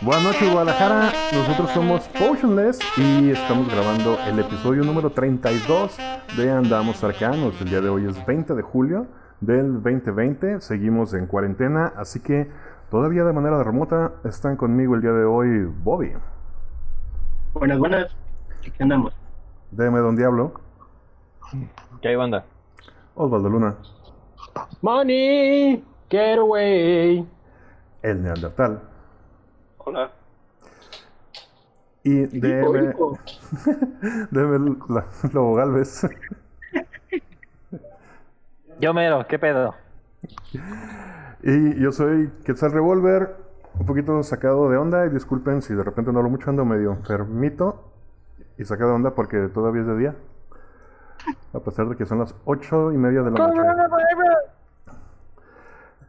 Buenas noches Guadalajara, nosotros somos Potionless y estamos grabando el episodio número 32 de Andamos Arcanos. El día de hoy es 20 de julio del 2020, seguimos en cuarentena, así que todavía de manera remota están conmigo el día de hoy Bobby. Buenas, buenas, ¿qué andamos? DM Don Diablo, ¿Qué hay, banda? Osvaldo Luna, Money, get away. el Neandertal Hola. y DM. DM Lobo Galvez. Yo mero, ¿qué pedo? Y yo soy Quetzal Revolver, un poquito sacado de onda y disculpen si de repente no hablo mucho, ando medio enfermito y sacado de onda porque todavía es de día. A pesar de que son las ocho y media de la noche.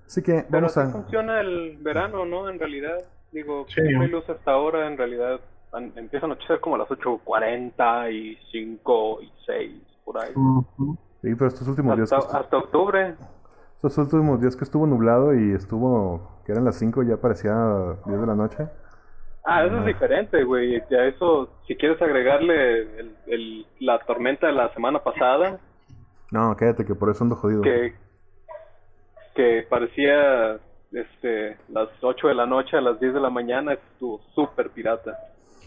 Así que Pero vamos a... funciona el verano, ¿no? En realidad, digo, Sí. no hay luz hasta ahora, en realidad an- empieza a anochecer como a las 8.40 y 5 y 6, por ahí. Sí, pero estos últimos días Hasta, estu- hasta octubre. estos últimos días que estuvo nublado y estuvo... que eran las 5 ya parecía 10 de la noche. Ah, eso es diferente, güey. Ya eso, si quieres agregarle el, el- la tormenta de la semana pasada, No, cállate que por eso ando jodido. que, que parecía este las 8 de la noche a las 10 de la mañana, estuvo súper pirata.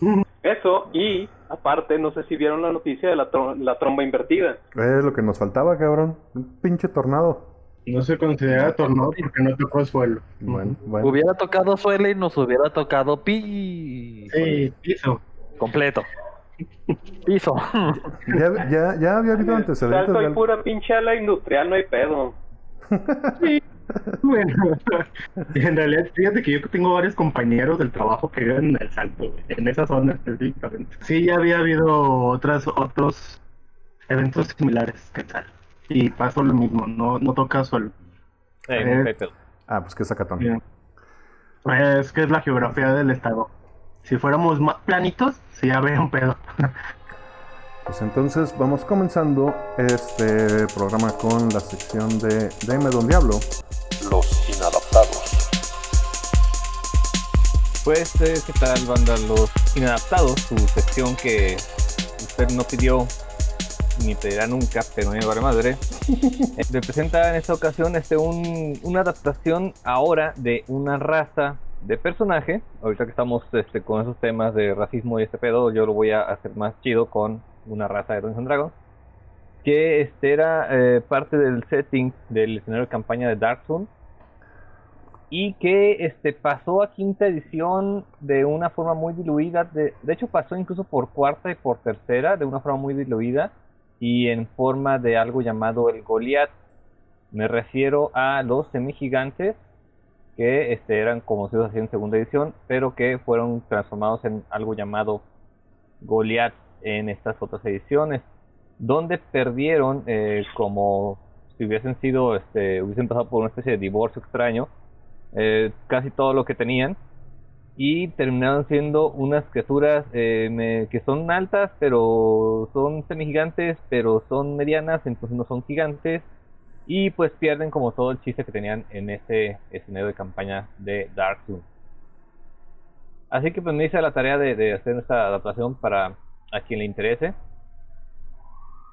Eso, y aparte, no sé si vieron la noticia de la, tro- la tromba invertida. Es lo que nos faltaba, cabrón. Un pinche tornado. No se considera tornado porque no tocó suelo. Bueno, bueno. Hubiera tocado suelo y nos hubiera tocado pi. Sí, piso. Completo. Piso. Ya, ya, ya había habido antecedentes Salto de y pura pinche ala industrial, no hay pedo. Bueno, en realidad, fíjate que yo tengo varios compañeros del trabajo que viven en el salto, en esa zona específicamente. Sí, ya había habido otras, otros eventos similares, ¿qué tal? Y pasó lo mismo, no, no toca suelo. Eh, Eh. Ah, pues qué sacatón. Bien. Es que es la geografía del estado. Si fuéramos más planitos, sí habría un pedo. Pues entonces vamos comenzando este programa con la sección de Dime Don Diablo. Los inadaptados. Pues, eh, ¿qué tal, banda? Los inadaptados, su sección que usted no pidió ni pedirá nunca, pero me vale madre. Eh, representa en esta ocasión este, un- una adaptación ahora de una raza de personaje. Ahorita que estamos este, con esos temas de racismo y este pedo, yo lo voy a hacer más chido con una raza de Dungeons Dragons. Que este era eh, parte del setting del escenario de campaña de Dark y que este pasó a quinta edición de una forma muy diluida. De, de hecho, pasó incluso por cuarta y por tercera de una forma muy diluida y en forma de algo llamado el Goliath. Me refiero a los semigigantes que este, eran conocidos así en segunda edición, pero que fueron transformados en algo llamado Goliath en estas otras ediciones, donde perdieron eh, como si hubiesen sido, este, hubiesen pasado por una especie de divorcio extraño, eh, casi todo lo que tenían y terminaron siendo unas criaturas eh, me- que son altas pero son semigigantes pero son medianas entonces no son gigantes y pues pierden como todo el chiste que tenían en ese escenario de campaña de Dark Souls. Así que pues me hice la tarea de, de hacer esta adaptación para a quien le interese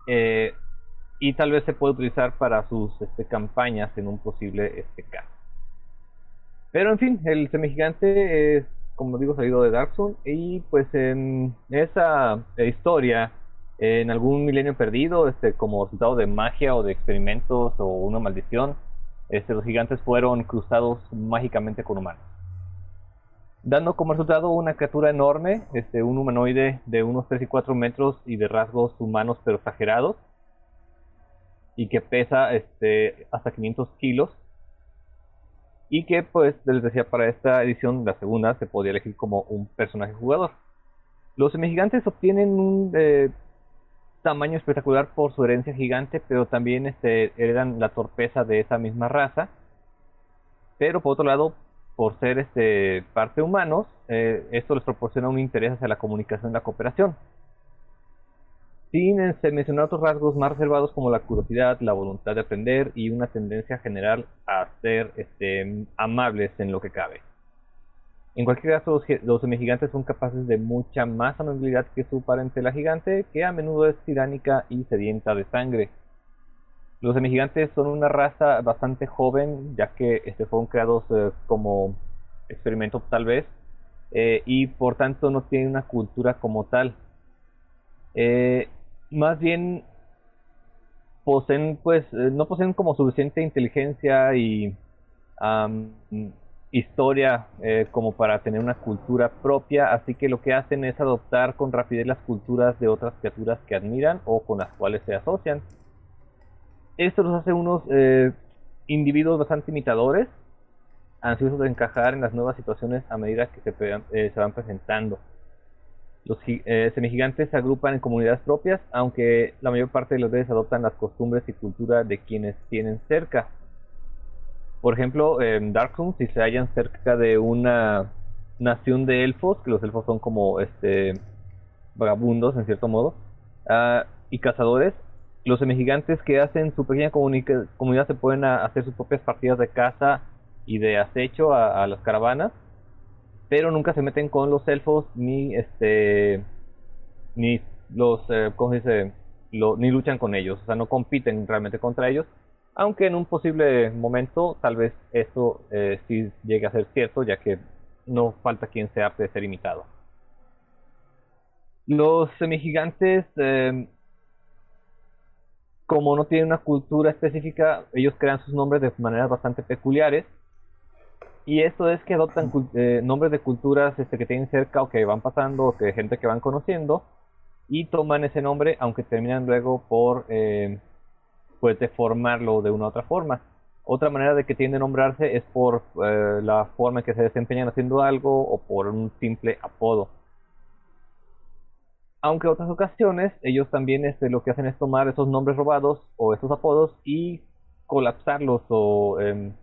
Eh, y tal vez se puede utilizar para sus este, campañas en un posible este caso pero en fin, el semigigante es, como digo, salido de Dark Souls. Y pues en esa eh, historia, en algún milenio perdido, este, como resultado de magia o de experimentos o una maldición, este, los gigantes fueron cruzados mágicamente con humanos. Dando como resultado una criatura enorme, este, un humanoide de unos 3 y 4 metros y de rasgos humanos pero exagerados. Y que pesa este, hasta 500 kilos y que pues les decía para esta edición la segunda se podía elegir como un personaje jugador los semigigantes obtienen un, eh, tamaño espectacular por su herencia gigante, pero también este, heredan la torpeza de esa misma raza. Pero por otro lado, por ser este, parte humanos, eh, esto les proporciona un interés hacia la comunicación y la cooperación. Sin mencionar otros rasgos más reservados como la curiosidad, la voluntad de aprender y una tendencia general a ser este, amables en lo que cabe. En cualquier caso, los, semigigantes son capaces de mucha más amabilidad que su parente la gigante, que a menudo es tiránica y sedienta de sangre. Los semigigantes son una raza bastante joven, ya que este, fueron creados eh, como experimento tal vez, eh, y por tanto no tienen una cultura como tal. Eh, más bien poseen, pues, no poseen como suficiente inteligencia y historia eh, como para tener una cultura propia, así que lo que hacen es adoptar con rapidez las culturas de otras criaturas que admiran o con las cuales se asocian. Esto los hace unos eh, individuos bastante imitadores, ansiosos de encajar en las nuevas situaciones a medida que se, eh, van presentando. Los semigigantes se agrupan en comunidades propias, aunque la mayor parte de los veces adoptan las costumbres y cultura de quienes tienen cerca por ejemplo, en Darkroom, si se hallan cerca de una nación de elfos, que los elfos son como este vagabundos en cierto modo, uh, y cazadores, los semigigantes que hacen su pequeña comunidad se pueden hacer sus propias partidas de caza y de acecho a, las caravanas, pero nunca se meten con los elfos ni este ni los eh, ¿cómo se dice? ni luchan con ellos, o sea, no compiten realmente contra ellos, aunque en un posible momento tal vez eso eh, sí llegue a ser cierto, ya que no falta quien sea apte de ser imitado. Los semigigantes, eh, como no tienen una cultura específica, ellos crean sus nombres de maneras bastante peculiares. Y esto es que adoptan eh, nombres de culturas este, que tienen cerca o que van pasando o que gente que van conociendo y toman ese nombre, aunque terminan luego por eh, pues deformarlo de una u otra forma. Otra manera de que tiende a nombrarse es por eh, la forma en que se desempeñan haciendo algo o por un simple apodo. Aunque en otras ocasiones ellos también este, lo que hacen es tomar esos nombres robados o esos apodos y colapsarlos o em,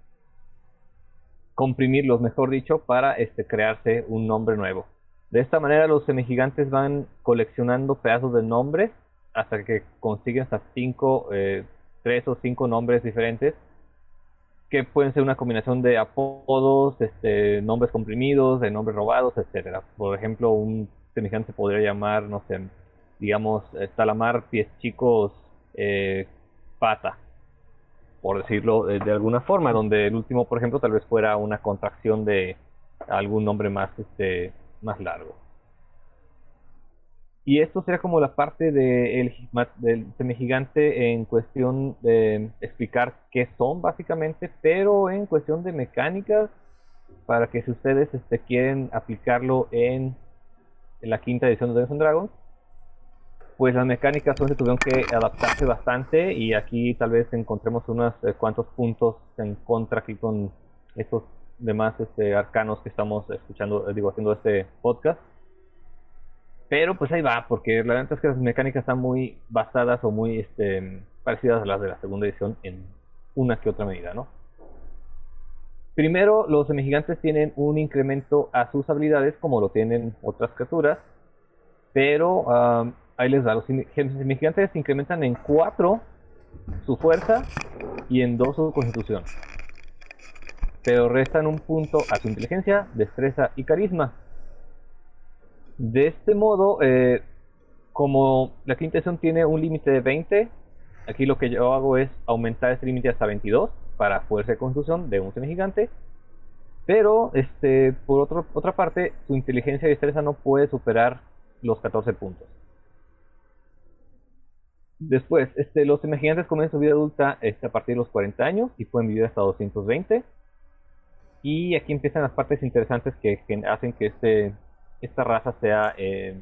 comprimirlos, mejor dicho, para este, crearse un nombre nuevo. De esta manera los semigigantes van coleccionando pedazos de nombres hasta que consiguen hasta cinco eh, tres o cinco nombres diferentes que pueden ser una combinación de apodos, este, nombres comprimidos, de nombres robados, etcétera. Por ejemplo, un semejante podría llamar, no sé, digamos, Talamar Pies Chicos eh, Pata, por decirlo de, de, alguna forma, donde el último, por ejemplo, tal vez fuera una contracción de algún nombre más, este, más largo. Y esto sería como la parte de el, del semigigante en cuestión de explicar qué son básicamente, pero en cuestión de mecánicas, para que si ustedes este, quieren aplicarlo en, la quinta edición de Dungeons Dragons, pues las mecánicas son tuvieron que adaptarse bastante y aquí tal vez encontremos unos eh, cuantos puntos en contra aquí con estos demás este, arcanos que estamos escuchando, eh, digo, haciendo este podcast. Pero pues ahí va, porque la verdad es que las mecánicas están muy basadas o muy este, parecidas a las de la segunda edición en una que otra medida, ¿no? Primero, los semigigantes tienen un incremento a sus habilidades como lo tienen otras criaturas, pero ahí les da, los semigigantes incrementan en 4 su fuerza y en 2 su constitución, pero restan un punto a su inteligencia, destreza y carisma. De este modo, eh, como la quinta tiene un límite de 20, aquí lo que yo hago es aumentar ese límite hasta 22 para fuerza de construcción de un semigigante. Pero, este, por otro, otra parte, su inteligencia y destreza no puede superar los 14 puntos. Después, este, los semigigantes comienzan su vida adulta este, a partir de los 40 años y pueden vivir hasta 220. Y aquí empiezan las partes interesantes que, hacen que este esta raza sea eh,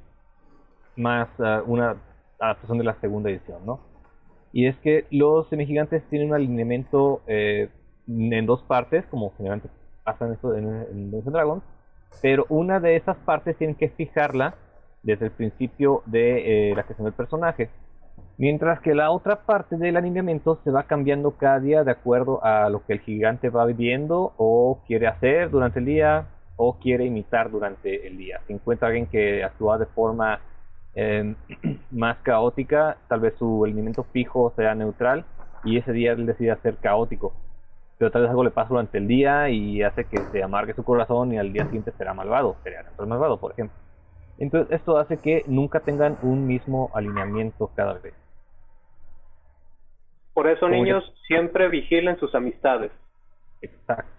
más ah, una adaptación de la segunda edición, ¿no? Y es que los semigigantes tienen un alineamiento eh, en dos partes, como generalmente pasa en, esto, en, en Dungeons Dragons, pero una de esas partes tienen que fijarla desde el principio de eh, la creación del personaje. Mientras que la otra parte del alineamiento se va cambiando cada día de acuerdo a lo que el gigante va viviendo o quiere hacer durante el día o quiere imitar durante el día. Si encuentra alguien que actúa de forma em, más caótica, tal vez su alineamiento fijo sea neutral y ese día él decide ser caótico. Pero tal vez algo le pasa durante el día y hace que se amargue su corazón y al día siguiente será malvado, será malvado, por ejemplo. Entonces esto hace que nunca tengan un mismo alineamiento cada vez. Por eso, niños, siempre vigilen sus amistades. Exacto.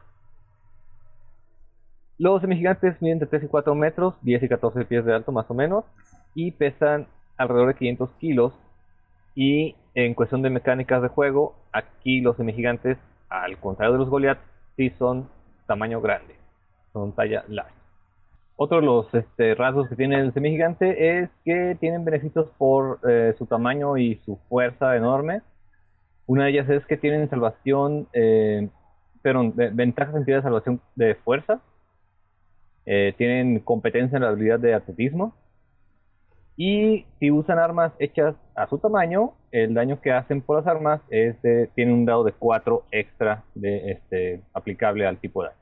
Los semigigantes miden entre 3 y 4 metros, 10 y 14 pies de alto más o menos, y pesan alrededor de 500 kilos. Y en cuestión de mecánicas de juego, aquí los semigigantes, al contrario de los Goliath, sí son tamaño grande, son talla larga. Otro de los este, rasgos que tiene el semigigante es que tienen beneficios por eh, su tamaño y su fuerza enorme. Una de ellas es que tienen salvación, eh, pero ventajas en de salvación de fuerza. Eh, tienen competencia en la habilidad de atletismo. Y si usan armas hechas a su tamaño, el daño que hacen por las armas es tiene un dado de 4 extra de, este, aplicable al tipo de daño.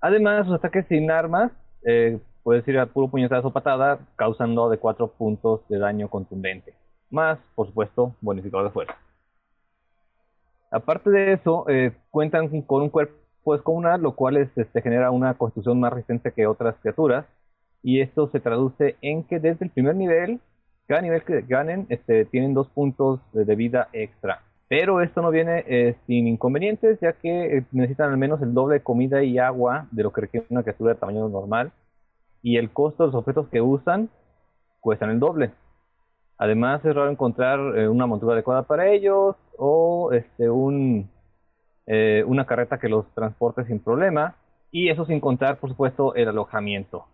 Además, sus ataques sin armas, eh, puedes ir a puro puñetazo o patada, causando de 4 puntos de daño contundente. Más, por supuesto, bonificador de fuerza. Aparte de eso, eh, cuentan con un cuerpo descomunal, lo cual este, genera una constitución más resistente que otras criaturas. Y esto se traduce en que desde el primer nivel, cada nivel que ganen, este, tienen dos puntos de, vida extra. Pero esto no viene eh, sin inconvenientes, ya que eh, necesitan al menos el doble de comida y agua de lo que requiere una criatura de tamaño normal. Y el costo de los objetos que usan cuestan el doble. Además, es raro encontrar una montura adecuada para ellos, o este, un, eh, una carreta que los transporte sin problema. Y eso sin contar, por supuesto, el alojamiento.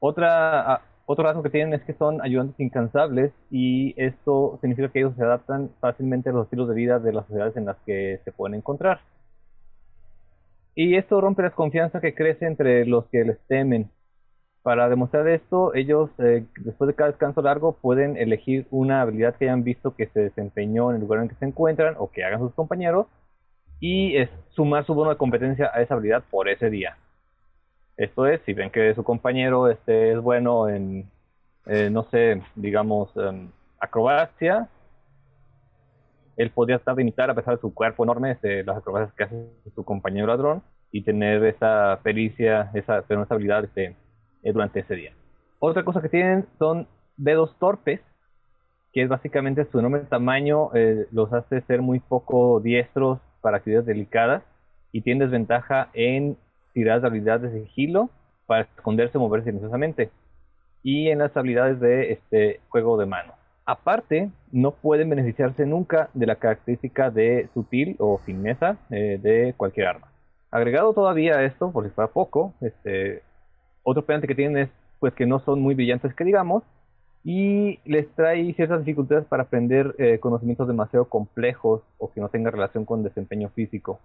Otra, ah, otro rasgo que tienen es que son ayudantes incansables y esto significa que ellos se adaptan fácilmente a los estilos de vida de las sociedades en las que se pueden encontrar. Y esto rompe la desconfianza que crece entre los que les temen para demostrar esto, ellos eh, después de cada descanso largo pueden elegir una habilidad que hayan visto que se desempeñó en el lugar en que se encuentran o que hagan sus compañeros y es sumar su bono de competencia a esa habilidad por ese día. Esto es, si ven que su compañero este, es bueno en, eh, no sé, digamos, acrobacia, él podría estar de imitar, a pesar de su cuerpo enorme, este, las acrobacias que hace su compañero ladrón y tener esa pericia, esa, esa habilidad este, eh, durante ese día. Otra cosa que tienen son dedos torpes, que es básicamente su enorme tamaño eh, los hace ser muy poco diestros para actividades delicadas y tienen desventaja en tirar habilidades de sigilo para esconderse o moverse silenciosamente y en las habilidades de este juego de mano. Aparte, no pueden beneficiarse nunca de la característica de sutil o fineza eh, de cualquier arma. Agregado todavía a esto, por si fuera poco, este, otro pendiente que tienen es pues que no son muy brillantes que digamos y les trae ciertas dificultades para aprender eh, conocimientos demasiado complejos o que no tengan relación con desempeño físico.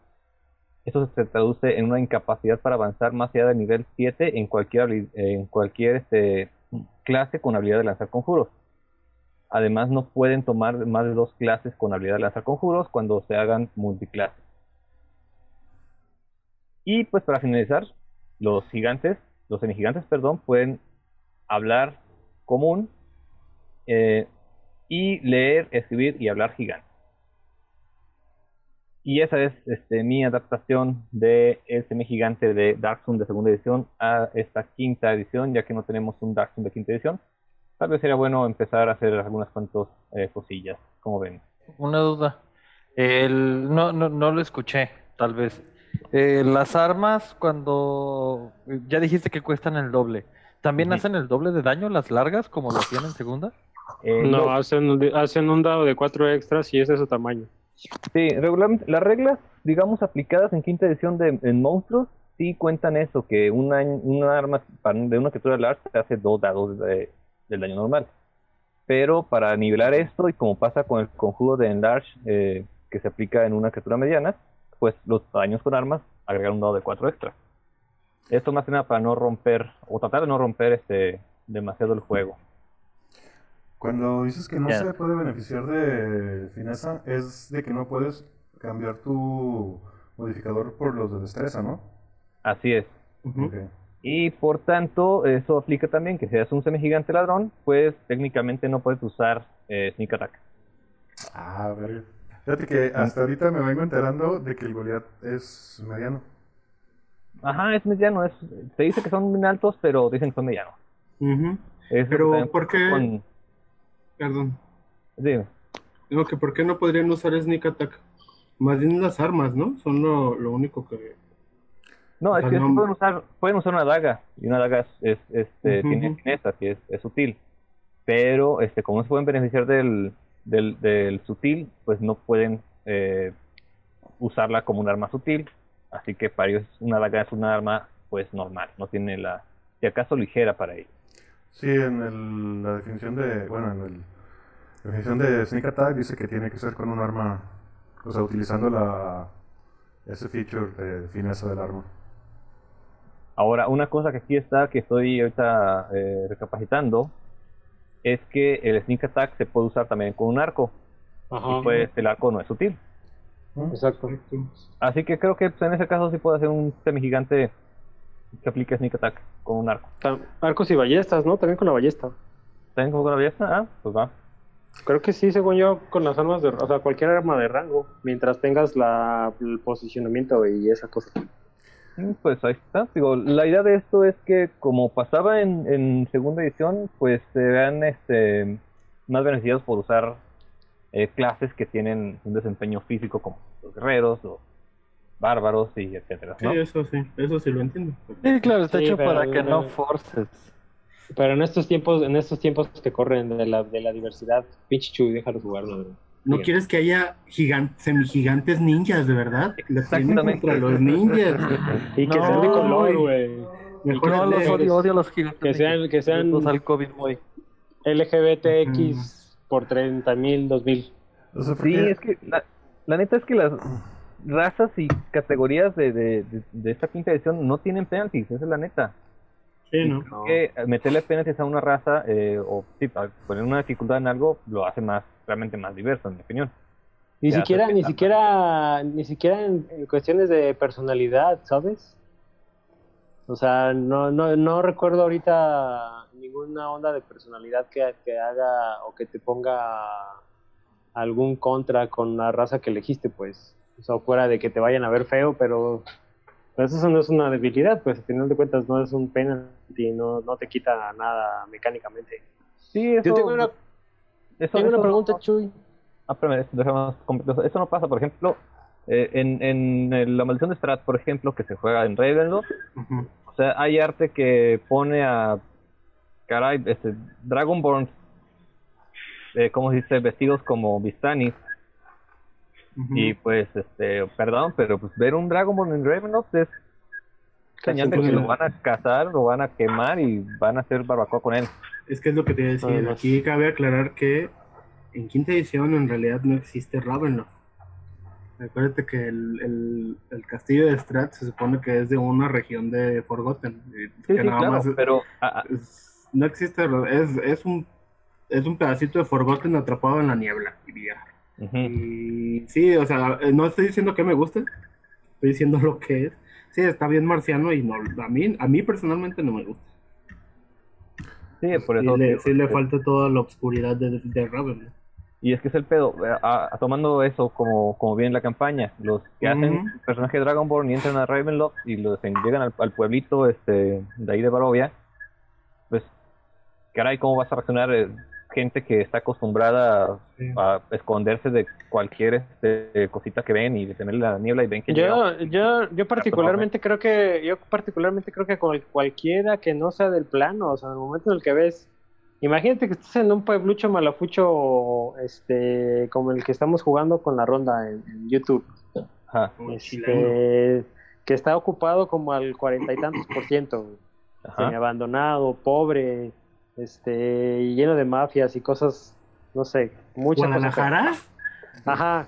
Esto se traduce en una incapacidad para avanzar más allá del nivel 7 en cualquier, este, clase con habilidad de lanzar conjuros. Además, no pueden tomar más de dos clases con habilidad de lanzar conjuros cuando se hagan multiclases. Y pues para finalizar, los gigantes los semigigantes, perdón, pueden hablar común eh, y leer, escribir y hablar gigante. Y esa es este, mi adaptación de el semigigante de Darksun de segunda edición a esta quinta edición, ya que no tenemos un Darksun de quinta edición. Tal vez sería bueno empezar a hacer algunas cuantas eh, cosillas, como ven. Una duda. El, no, no, no lo escuché, tal vez. Eh, las armas, cuando ya dijiste que cuestan el doble, ¿también hacen el doble de daño las largas como lo hacían en segunda? Eh, no, Hacen, hacen un dado de cuatro extras y ese es su tamaño. Sí, regularmente las reglas, digamos, aplicadas en quinta edición de en monstruos, sí cuentan eso, que una, una arma de una criatura large hace dos dados de, del daño normal. Pero para nivelar esto, y como pasa con el conjuro de enlarge eh, que se aplica en una criatura mediana, pues los daños con armas agregar un dado de 4 extra. Esto más que nada para no romper, o tratar de no romper este demasiado el juego. Cuando dices que no se puede beneficiar de fineza, es de que no puedes cambiar tu modificador por los de destreza, ¿no? Así es. Y por tanto, eso aplica también que si eres un semigigante ladrón, pues técnicamente no puedes usar eh, Sneak Attack. Ah, a ver. Fíjate que hasta ahorita me vengo enterando de que el Goliath es mediano. Ajá, es mediano. Es, se dice que son muy altos, pero dicen que son medianos. Ujú. Eso Pero, ¿por qué? con- Perdón. dime. Digo que ¿por qué no podrían usar Sneak Attack? Más bien las armas, ¿no? Son lo, lo único que... No, es que no- pueden usar, pueden usar una daga, y una daga es, es- este, tiene fineza, que es, es sutil. Pero este, como no se pueden beneficiar del, del, del sutil, pues no pueden eh, usarla como un arma sutil. Así que para ellos una daga es una arma pues normal, no tiene la, si acaso ligera para ellos. Sí, en el- la definición de, bueno, en el- la definición de Sneak Attack dice que tiene que ser con un arma, o sea, utilizando la ese feature de fineza del arma. Ahora, una cosa que aquí está, que estoy ahorita eh, recapacitando, es que el sneak attack se puede usar también con un arco, Ajá. y pues el arco no es sutil. Exacto. Así que creo que pues, en ese caso sí puede hacer un semigigante que aplique sneak attack con un arco. Arcos y ballestas, ¿no? También con la ballesta. ¿También con la ballesta? Ah, pues va. Creo que sí, según yo, con las armas de... O sea, cualquier arma de rango, mientras tengas la, el posicionamiento y esa cosa. Mm, Pues ahí está. Digo, la idea de esto es que como pasaba en, en segunda edición, pues se vean este, más beneficiados por usar eh, clases que tienen un desempeño físico como los guerreros, los bárbaros y etcétera, Sí, eso sí, eso sí lo entiendo. Sí, claro, está Sí, hecho pero- para que no forces. Pero en estos tiempos, en estos tiempos que corren de la, de la diversidad, pinche Chuy, déjalo jugar, ¿no? ¿No Bien. quieres que haya gigan- semigigantes ninjas, de verdad? Exactamente. contra los ninjas. Y que No, sean de color, güey. güey. Mejor No, los odio, odio a los gigantes. Que sean- que sean- Los al COVID, muy. LGBTX por 30 mil, 2000. O sea, Sí, es que la, la neta es que las razas y categorías de, de, de, de esta quinta edición no tienen penalties, esa es la neta. Sí, ¿no? Creo que meterle penalties a una raza eh, o sí, a poner una dificultad en algo lo hace más realmente más diverso, en mi opinión. Ni Ya, siquiera, ni siquiera, ni siquiera en, en cuestiones de personalidad, ¿sabes? O sea, no, no, no recuerdo ahorita ninguna onda de personalidad que, que haga o que te ponga algún contra con la raza que elegiste, pues. O sea, fuera de que te vayan a ver feo, pero, pero eso no es una debilidad, pues al final de cuentas no es un penalty, no, no te quita nada mecánicamente. Sí, eso, Yo tengo una, eso- tengo una pregunta, no- Chuy. Ah, espérame. Eso no pasa, por ejemplo, eh, en, en la maldición de Strat, por ejemplo, que se juega en Ravenloft, Ujú. o sea, hay arte que pone a, caray, este, Dragonborn, eh, ¿cómo se dice? Vestidos como Vistanis, Y pues, este, perdón, pero pues ver un Dragonborn en Ravenloft es señal de que lo van a cazar, lo van a quemar y van a hacer barbacoa con él. Es que es lo que te iba a decir. Además. Aquí cabe aclarar que en quinta edición en realidad no existe Ravenloft. Acuérdate que el, el, el castillo de Strat se supone que es de una región de Forgotten. Sí, que sí, nada claro, más pero ah, ah, es- no existe, es, es un es un pedacito de Forgotten atrapado en la niebla, diría. Y sí, o sea, eh, no estoy diciendo que me guste, estoy diciendo lo que es. Sí, está bien marciano y no, a mí, a mí personalmente no me gusta. sí, por Sí eso le, sí le falta toda la oscuridad de, de Ravenloft. Y es que es el pedo, eh, a- a- tomando eso como, como bien la campaña, los que hacen el personaje de Dragonborn y entran a Ravenloft y los llegan al, al pueblito este de ahí de Barovia, pues caray, ¿cómo vas a reaccionar eh, gente que está acostumbrada Sí. a, esconderse de cualquier este, cosita que ven y de tener la niebla y ven que? Yo, yo, yo particularmente creo que, yo particularmente creo que con cualquiera que no sea del plano, o sea, en el momento en el que ves, imagínate que estás en un pueblucho malafucho, este, como el que estamos jugando con la ronda en, en YouTube, Ajá, este, que está ocupado como al cuarenta y tantos por ciento, ajá. abandonado, pobre, este, y lleno de mafias y cosas, no sé, muchas cosas. ¿Guadalajara? Ajá.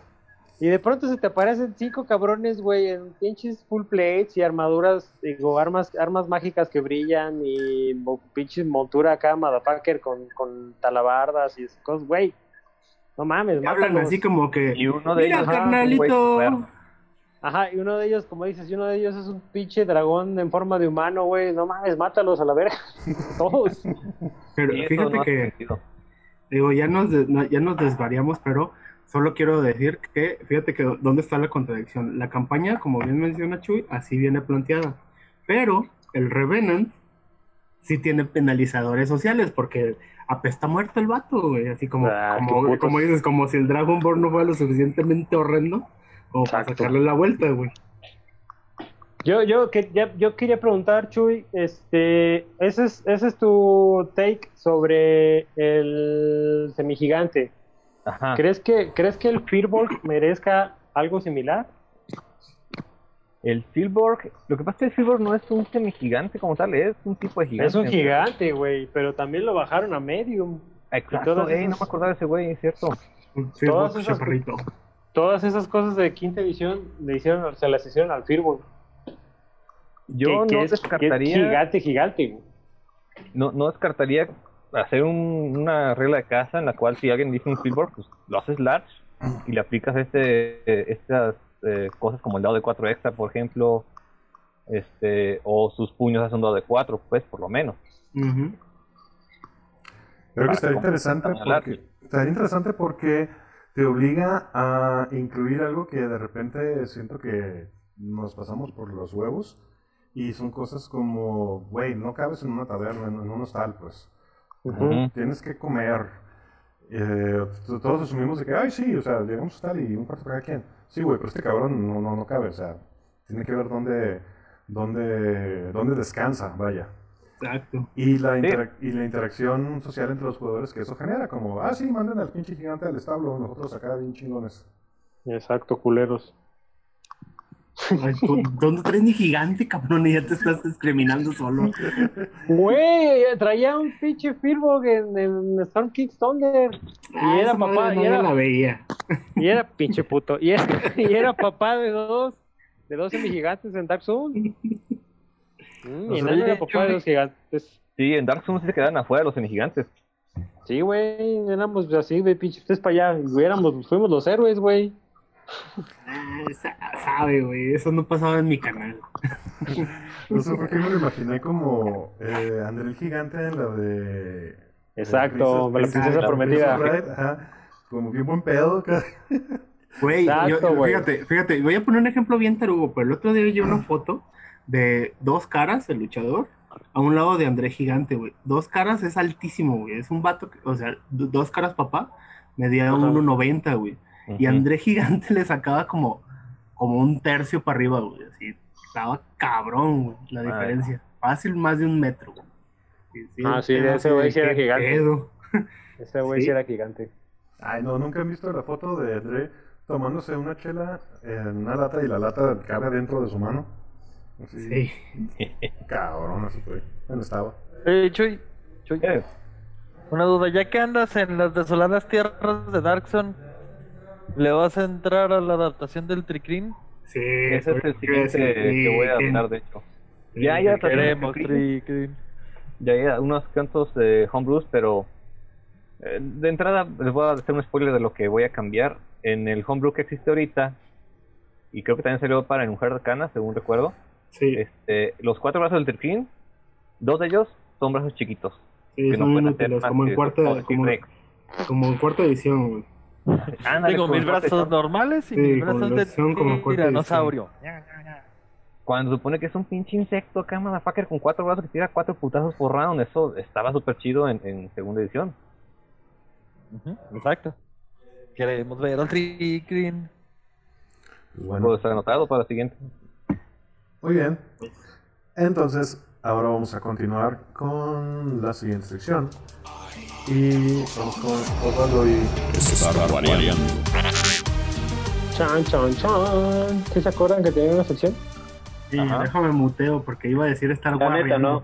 Y de pronto se te aparecen cinco cabrones, güey, en pinches full plates y armaduras, digo, armas, armas mágicas que brillan y pinches montura acá, motherfucker, con, con talabardas y esas cosas, güey. No mames, Y hablan mátalos. así como que. Y uno de Mira, ellos. carnalito. Ajá, y uno de ellos, como dices, y uno de ellos es un pinche dragón en forma de humano, güey. No mames, mátalos a la verga. Todos. Pero fíjate no que. Digo, ya nos, ya nos desvariamos, pero solo quiero decir que, fíjate que dónde está la contradicción. La campaña, como bien menciona Chuy, así viene planteada. Pero el Revenant sí tiene penalizadores sociales, porque apesta muerto el vato, güey. Así como, Ah, como, como dices, como si el Dragonborn no fuera lo suficientemente horrendo como para sacarle la vuelta, güey. Yo, yo, que, ya- yo quería preguntar, Chuy, este, ese es, ese es tu take sobre el semigigante. Ajá. ¿Crees que, ¿Crees que el Firbolg merezca algo similar? El Filborg, lo que pasa es que el Filborg no es un semigigante como tal, es un tipo de gigante. Es un gigante, güey, pero también lo bajaron a medium. Exacto, ey, no me acordaba de ese güey, es cierto. Un esas- chaparrito. Todas esas cosas de quinta edición le hicieron, se las hicieron al Firbolg. Yo que- no es descartaría, gigante, gigante, güey. no, no descartaría hacer un- una regla de casa en la cual si alguien dice un Filborg, pues lo haces large y le aplicas este, eh, estas eh, cosas como el dado de 4 extra, por ejemplo, este, o sus puños hacen un dado de 4, pues por lo menos. Creo que estaría interesante porque, estaría interesante porque te obliga a incluir algo que de repente siento que nos pasamos por los huevos y son cosas como, güey, no cabes en una taberna, en, un hostal, pues. Ujú. Tienes que comer. Eh, todos asumimos de que, ay, sí, o sea, llegamos a hostal y un cuarto para cada quien. Sí, güey, pero este cabrón no, no, no cabe, o sea, tiene que ver dónde, dónde, dónde descansa, vaya. Exacto. Y la, Sí. y la interacción social entre los jugadores que eso genera, como, ah, sí, manden al pinche gigante al establo, nosotros acá bien chingones. Exacto, culeros. Ay, ¿tú- ¿Dónde traes mi gigante, cabrón? Y ya te estás discriminando solo. Güey, traía un pinche Firbolg en, en Storm King's Thunder. Y Ah, era papá, y era, la veía. y era pinche puto. Y era, y era papá de dos, de dos semigigantes en Dark Souls. Mm, y no era papá de los gigantes. Sí, en Dark Souls sí se quedan afuera los semigigantes. Sí, güey, éramos así, güey, pinche, ustedes para allá. Y éramos, fuimos los héroes, güey. Ah, sa- sabe, güey. Eso no pasaba en mi canal. No sé por qué me lo imaginé como eh, André el gigante en la de... Exacto, de la princesa de prometida. Ajá, como bien buen pedo. Güey, yo- Exacto, güey. fíjate, fíjate, voy a poner un ejemplo bien tarugo, pero el otro día vi una foto de dos caras, el luchador, a un lado de André Gigante, güey. Dos caras es altísimo, güey. Es un vato, que- o sea, do- dos caras papá, medía Ajá. 1.90, güey. Y. André Gigante le sacaba como, como un tercio para arriba, güey. Así, estaba cabrón, güey, la Ay. diferencia. Fácil más de un metro, güey. Sí, Ah, sí, ese güey sí era gigante. pedo. Ese güey sí Sí. era gigante. Ay, no, nunca han visto la foto de André tomándose una chela en una lata y la lata cabe dentro de su mano. Así, Sí. Cabrón, así fue. ¿Dónde estaba? Eh, Chuy, Chuy, Eh, una duda, ya que andas en las desoladas tierras de Darkson, ¿le vas a entrar a la adaptación del Tricrin? Sí, ese es el siguiente que voy a hablar, de hecho. Ya, ya de Queremos Tricrin. Ya hay unos cuantos de homebrews, pero eh, de entrada les voy a hacer un spoiler de lo que voy a cambiar. En el homebrew que existe ahorita, y creo que también salió para en Mujer Arcana, según recuerdo, Sí, este, los cuatro brazos del Triclin, dos de ellos son brazos chiquitos. sí, que son inútiles, como en cuarta, como, en cuarta edición, güey. Ándale, Tengo como mis brazos normales y Sí, mis brazos de tiranosaurio. Cuando se supone que es un pinche insecto acá, motherfucker, con cuatro brazos que tira cuatro putazos por round, eso estaba súper chido en, en segunda edición. Exacto. Queremos ver al Tricrin. Bueno, estar anotado para la siguiente. Muy bien. Entonces, ahora vamos a continuar con la siguiente sección. Y vamos con Osvaldo y Chan, chan, chan. ¿Sí se acuerdan que tenía una sección? Sí, Ajá. déjame muteo porque iba a decir estar La neta, no.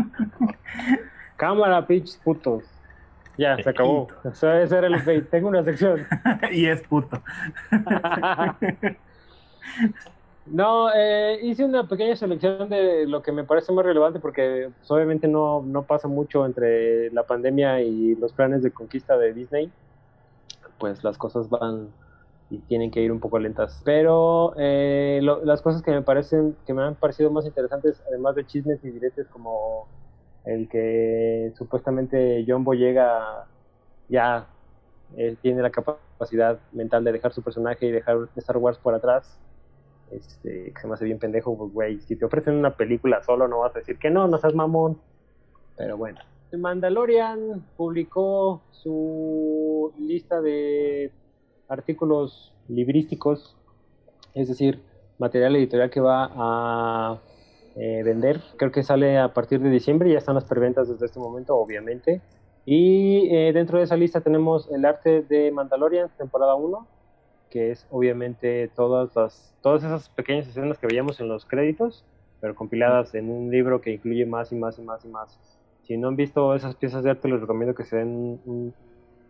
Cámara, pinches putos. Ya, se acabó. O sea, ese era el update. Tengo una sección. y es puto. No, eh, hice una pequeña selección de lo que me parece más relevante porque pues, obviamente no, no pasa mucho entre la pandemia y los planes de conquista de Disney. Pues las cosas van y tienen que ir un poco lentas. Pero eh, lo- las cosas que me parecen, que me han parecido más interesantes, además de chismes y diretes como el que supuestamente John Boyega ya tiene la capacidad mental de dejar su personaje y dejar Star Wars por atrás. Este, que se me hace bien pendejo, pues, güey, si te ofrecen una película solo no vas a decir que no, no seas mamón. Pero bueno. Mandalorian publicó su lista de artículos librísticos, es decir, material editorial que va a eh, vender. Creo que sale a partir de diciembre, ya están las preventas desde este momento, obviamente. Y eh, dentro de esa lista tenemos el arte de Mandalorian, temporada 1, que es obviamente todas, las, todas esas pequeñas escenas que veíamos en los créditos, pero compiladas en un libro que incluye más y más y más y más. Si no han visto esas piezas de arte, les recomiendo que se den un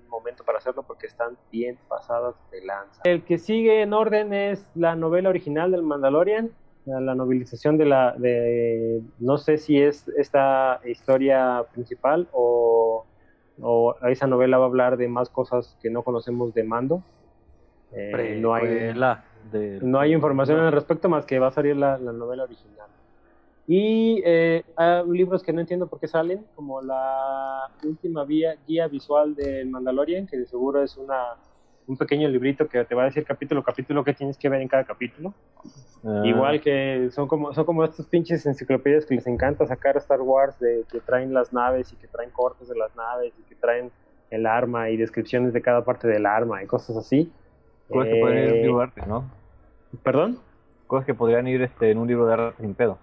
momento para hacerlo porque están bien pasadas de lanza. El que sigue en orden es la novela original del Mandalorian, la novelización de la de no sé si es esta historia principal o, o esa novela va a hablar de más cosas que no conocemos de Mando. Eh, no hay no hay información al respecto más que va a salir la, la novela original. Y eh, hay libros que no entiendo por qué salen, como la última vía, guía visual del Mandalorian, que de seguro es una, un pequeño librito que te va a decir capítulo a capítulo qué tienes que ver en cada capítulo. Ah, Igual que son como, son como estos pinches enciclopedias que les encanta sacar a Star Wars, de que traen las naves y que traen cortes de las naves y que traen el arma y descripciones de cada parte del arma y cosas así. Cosas que podrían ir en un Eh, libro de arte, ¿no? ¿Perdón? Cosas que podrían ir este, en un libro de arte sin pedo.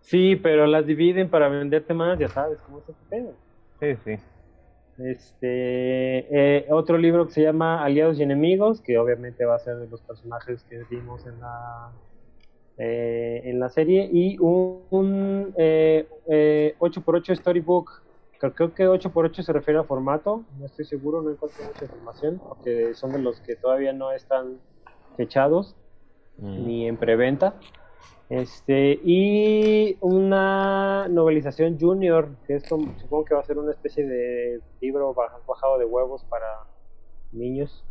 Sí, pero las dividen para venderte más, ya sabes cómo es este pedo. Sí, sí. Este, eh, otro libro que se llama Aliados y Enemigos, que obviamente va a ser de los personajes que vimos en la, eh, en la serie, y un, un eh, eh, 8x8 Storybook. Creo, creo que 8x8 se refiere a formato, no estoy seguro, no encontré mucha información, porque son de los que todavía no están fechados mm. ni en preventa. Este, y una novelización junior, que es como- supongo que va a ser una especie de libro baja- bajado de huevos para niños.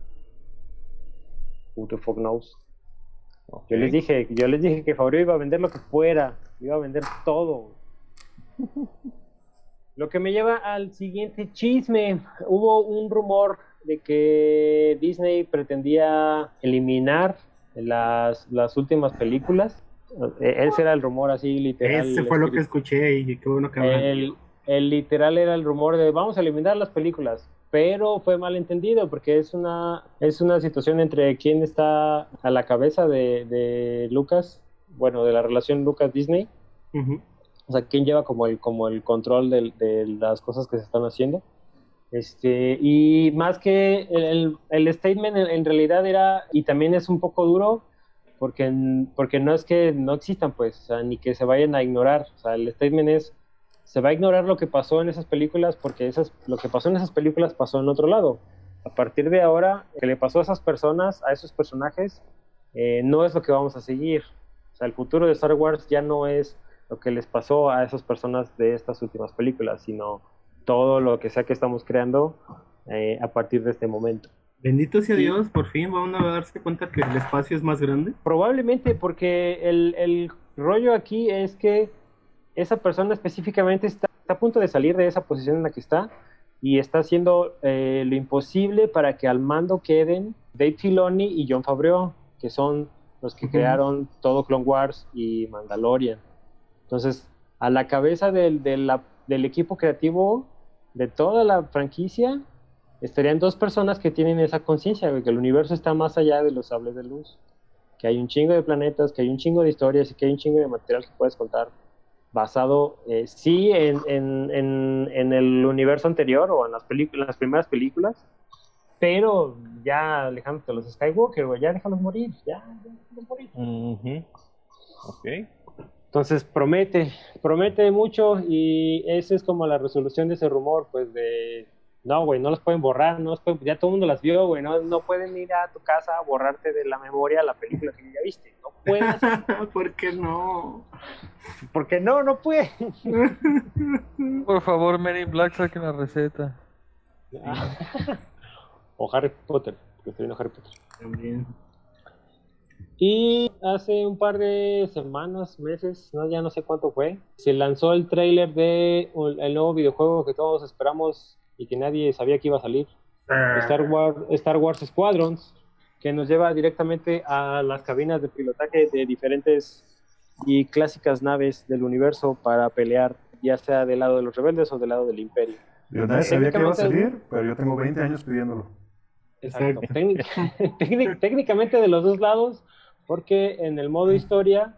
Who the fuck knows? Yo les dije, yo les dije que Fabio iba a vender lo que fuera, iba a vender todo. Lo que me lleva al siguiente chisme. Hubo un rumor de que Disney pretendía eliminar las, las últimas películas. Eh, Ese era el rumor así literal. Ese fue lo que escuché y qué bueno que. El, el literal era el rumor de vamos a eliminar las películas, pero fue malentendido porque es una, es una situación entre quién está a la cabeza de, de Lucas, bueno, de la relación Lucas-Disney, Ujú. O sea, quién lleva como el, como el control de, las cosas que se están haciendo. Este, y más que el, el- statement en, realidad era, y también es un poco duro, porque, porque no es que no existan, pues, ni que se vayan a ignorar. O sea, el statement es, se va a ignorar lo que pasó en esas películas porque esas, lo que pasó en esas películas pasó en otro lado. A partir de ahora, lo que le pasó a esas personas, a esos personajes, eh, no es lo que vamos a seguir. O sea, el futuro de Star Wars ya no es lo que les pasó a esas personas de estas últimas películas, sino todo lo que sea que estamos creando eh, a partir de este momento. Bendito sea Sí. Dios, por fin van a darse cuenta que el espacio es más grande. Probablemente porque el, el rollo aquí es que esa persona específicamente está, está a punto de salir de esa posición en la que está y está haciendo eh, lo imposible para que al mando queden Dave Filoni y John Favreau, que son los que crearon todo Clone Wars y Mandalorian. Entonces, a la cabeza del, de del equipo creativo de toda la franquicia estarían dos personas que tienen esa conciencia, güey, que el universo está más allá de los sables de luz, que hay un chingo de planetas, que hay un chingo de historias y que hay un chingo de material que puedes contar basado, eh, sí, en, en, en, el universo anterior o en las, las primeras películas, pero ya alejándote de los Skywalker, güey, ya déjalos morir, ya, déjalos morir. Ok. Entonces promete, promete mucho y esa es como la resolución de ese rumor, pues de No, güey, no los pueden borrar, no los pueden- ya todo el mundo las vio, güey, no, no pueden ir a tu casa a borrarte de la memoria la película que ya viste. No pueden hacer- ¿Por qué no? porque no, no pueden. Por favor, Mary Black, saquen la receta. o Harry Potter, porque estoy viendo Harry Potter. También. Y hace un par de semanas, meses, no, ya no sé cuánto fue, se lanzó el tráiler de un- el nuevo videojuego que todos esperamos y que nadie sabía que iba a salir, Star Wars, Star Wars Squadrons, que nos lleva directamente a las cabinas de pilotaje de diferentes y clásicas naves del universo para pelear, ya sea del lado de los rebeldes o del lado del imperio. Yo nadie sabía que iba a salir, pero yo tengo 20 años pidiéndolo. Exacto. Técnic- técnic- técnicamente de los dos lados, porque en el modo historia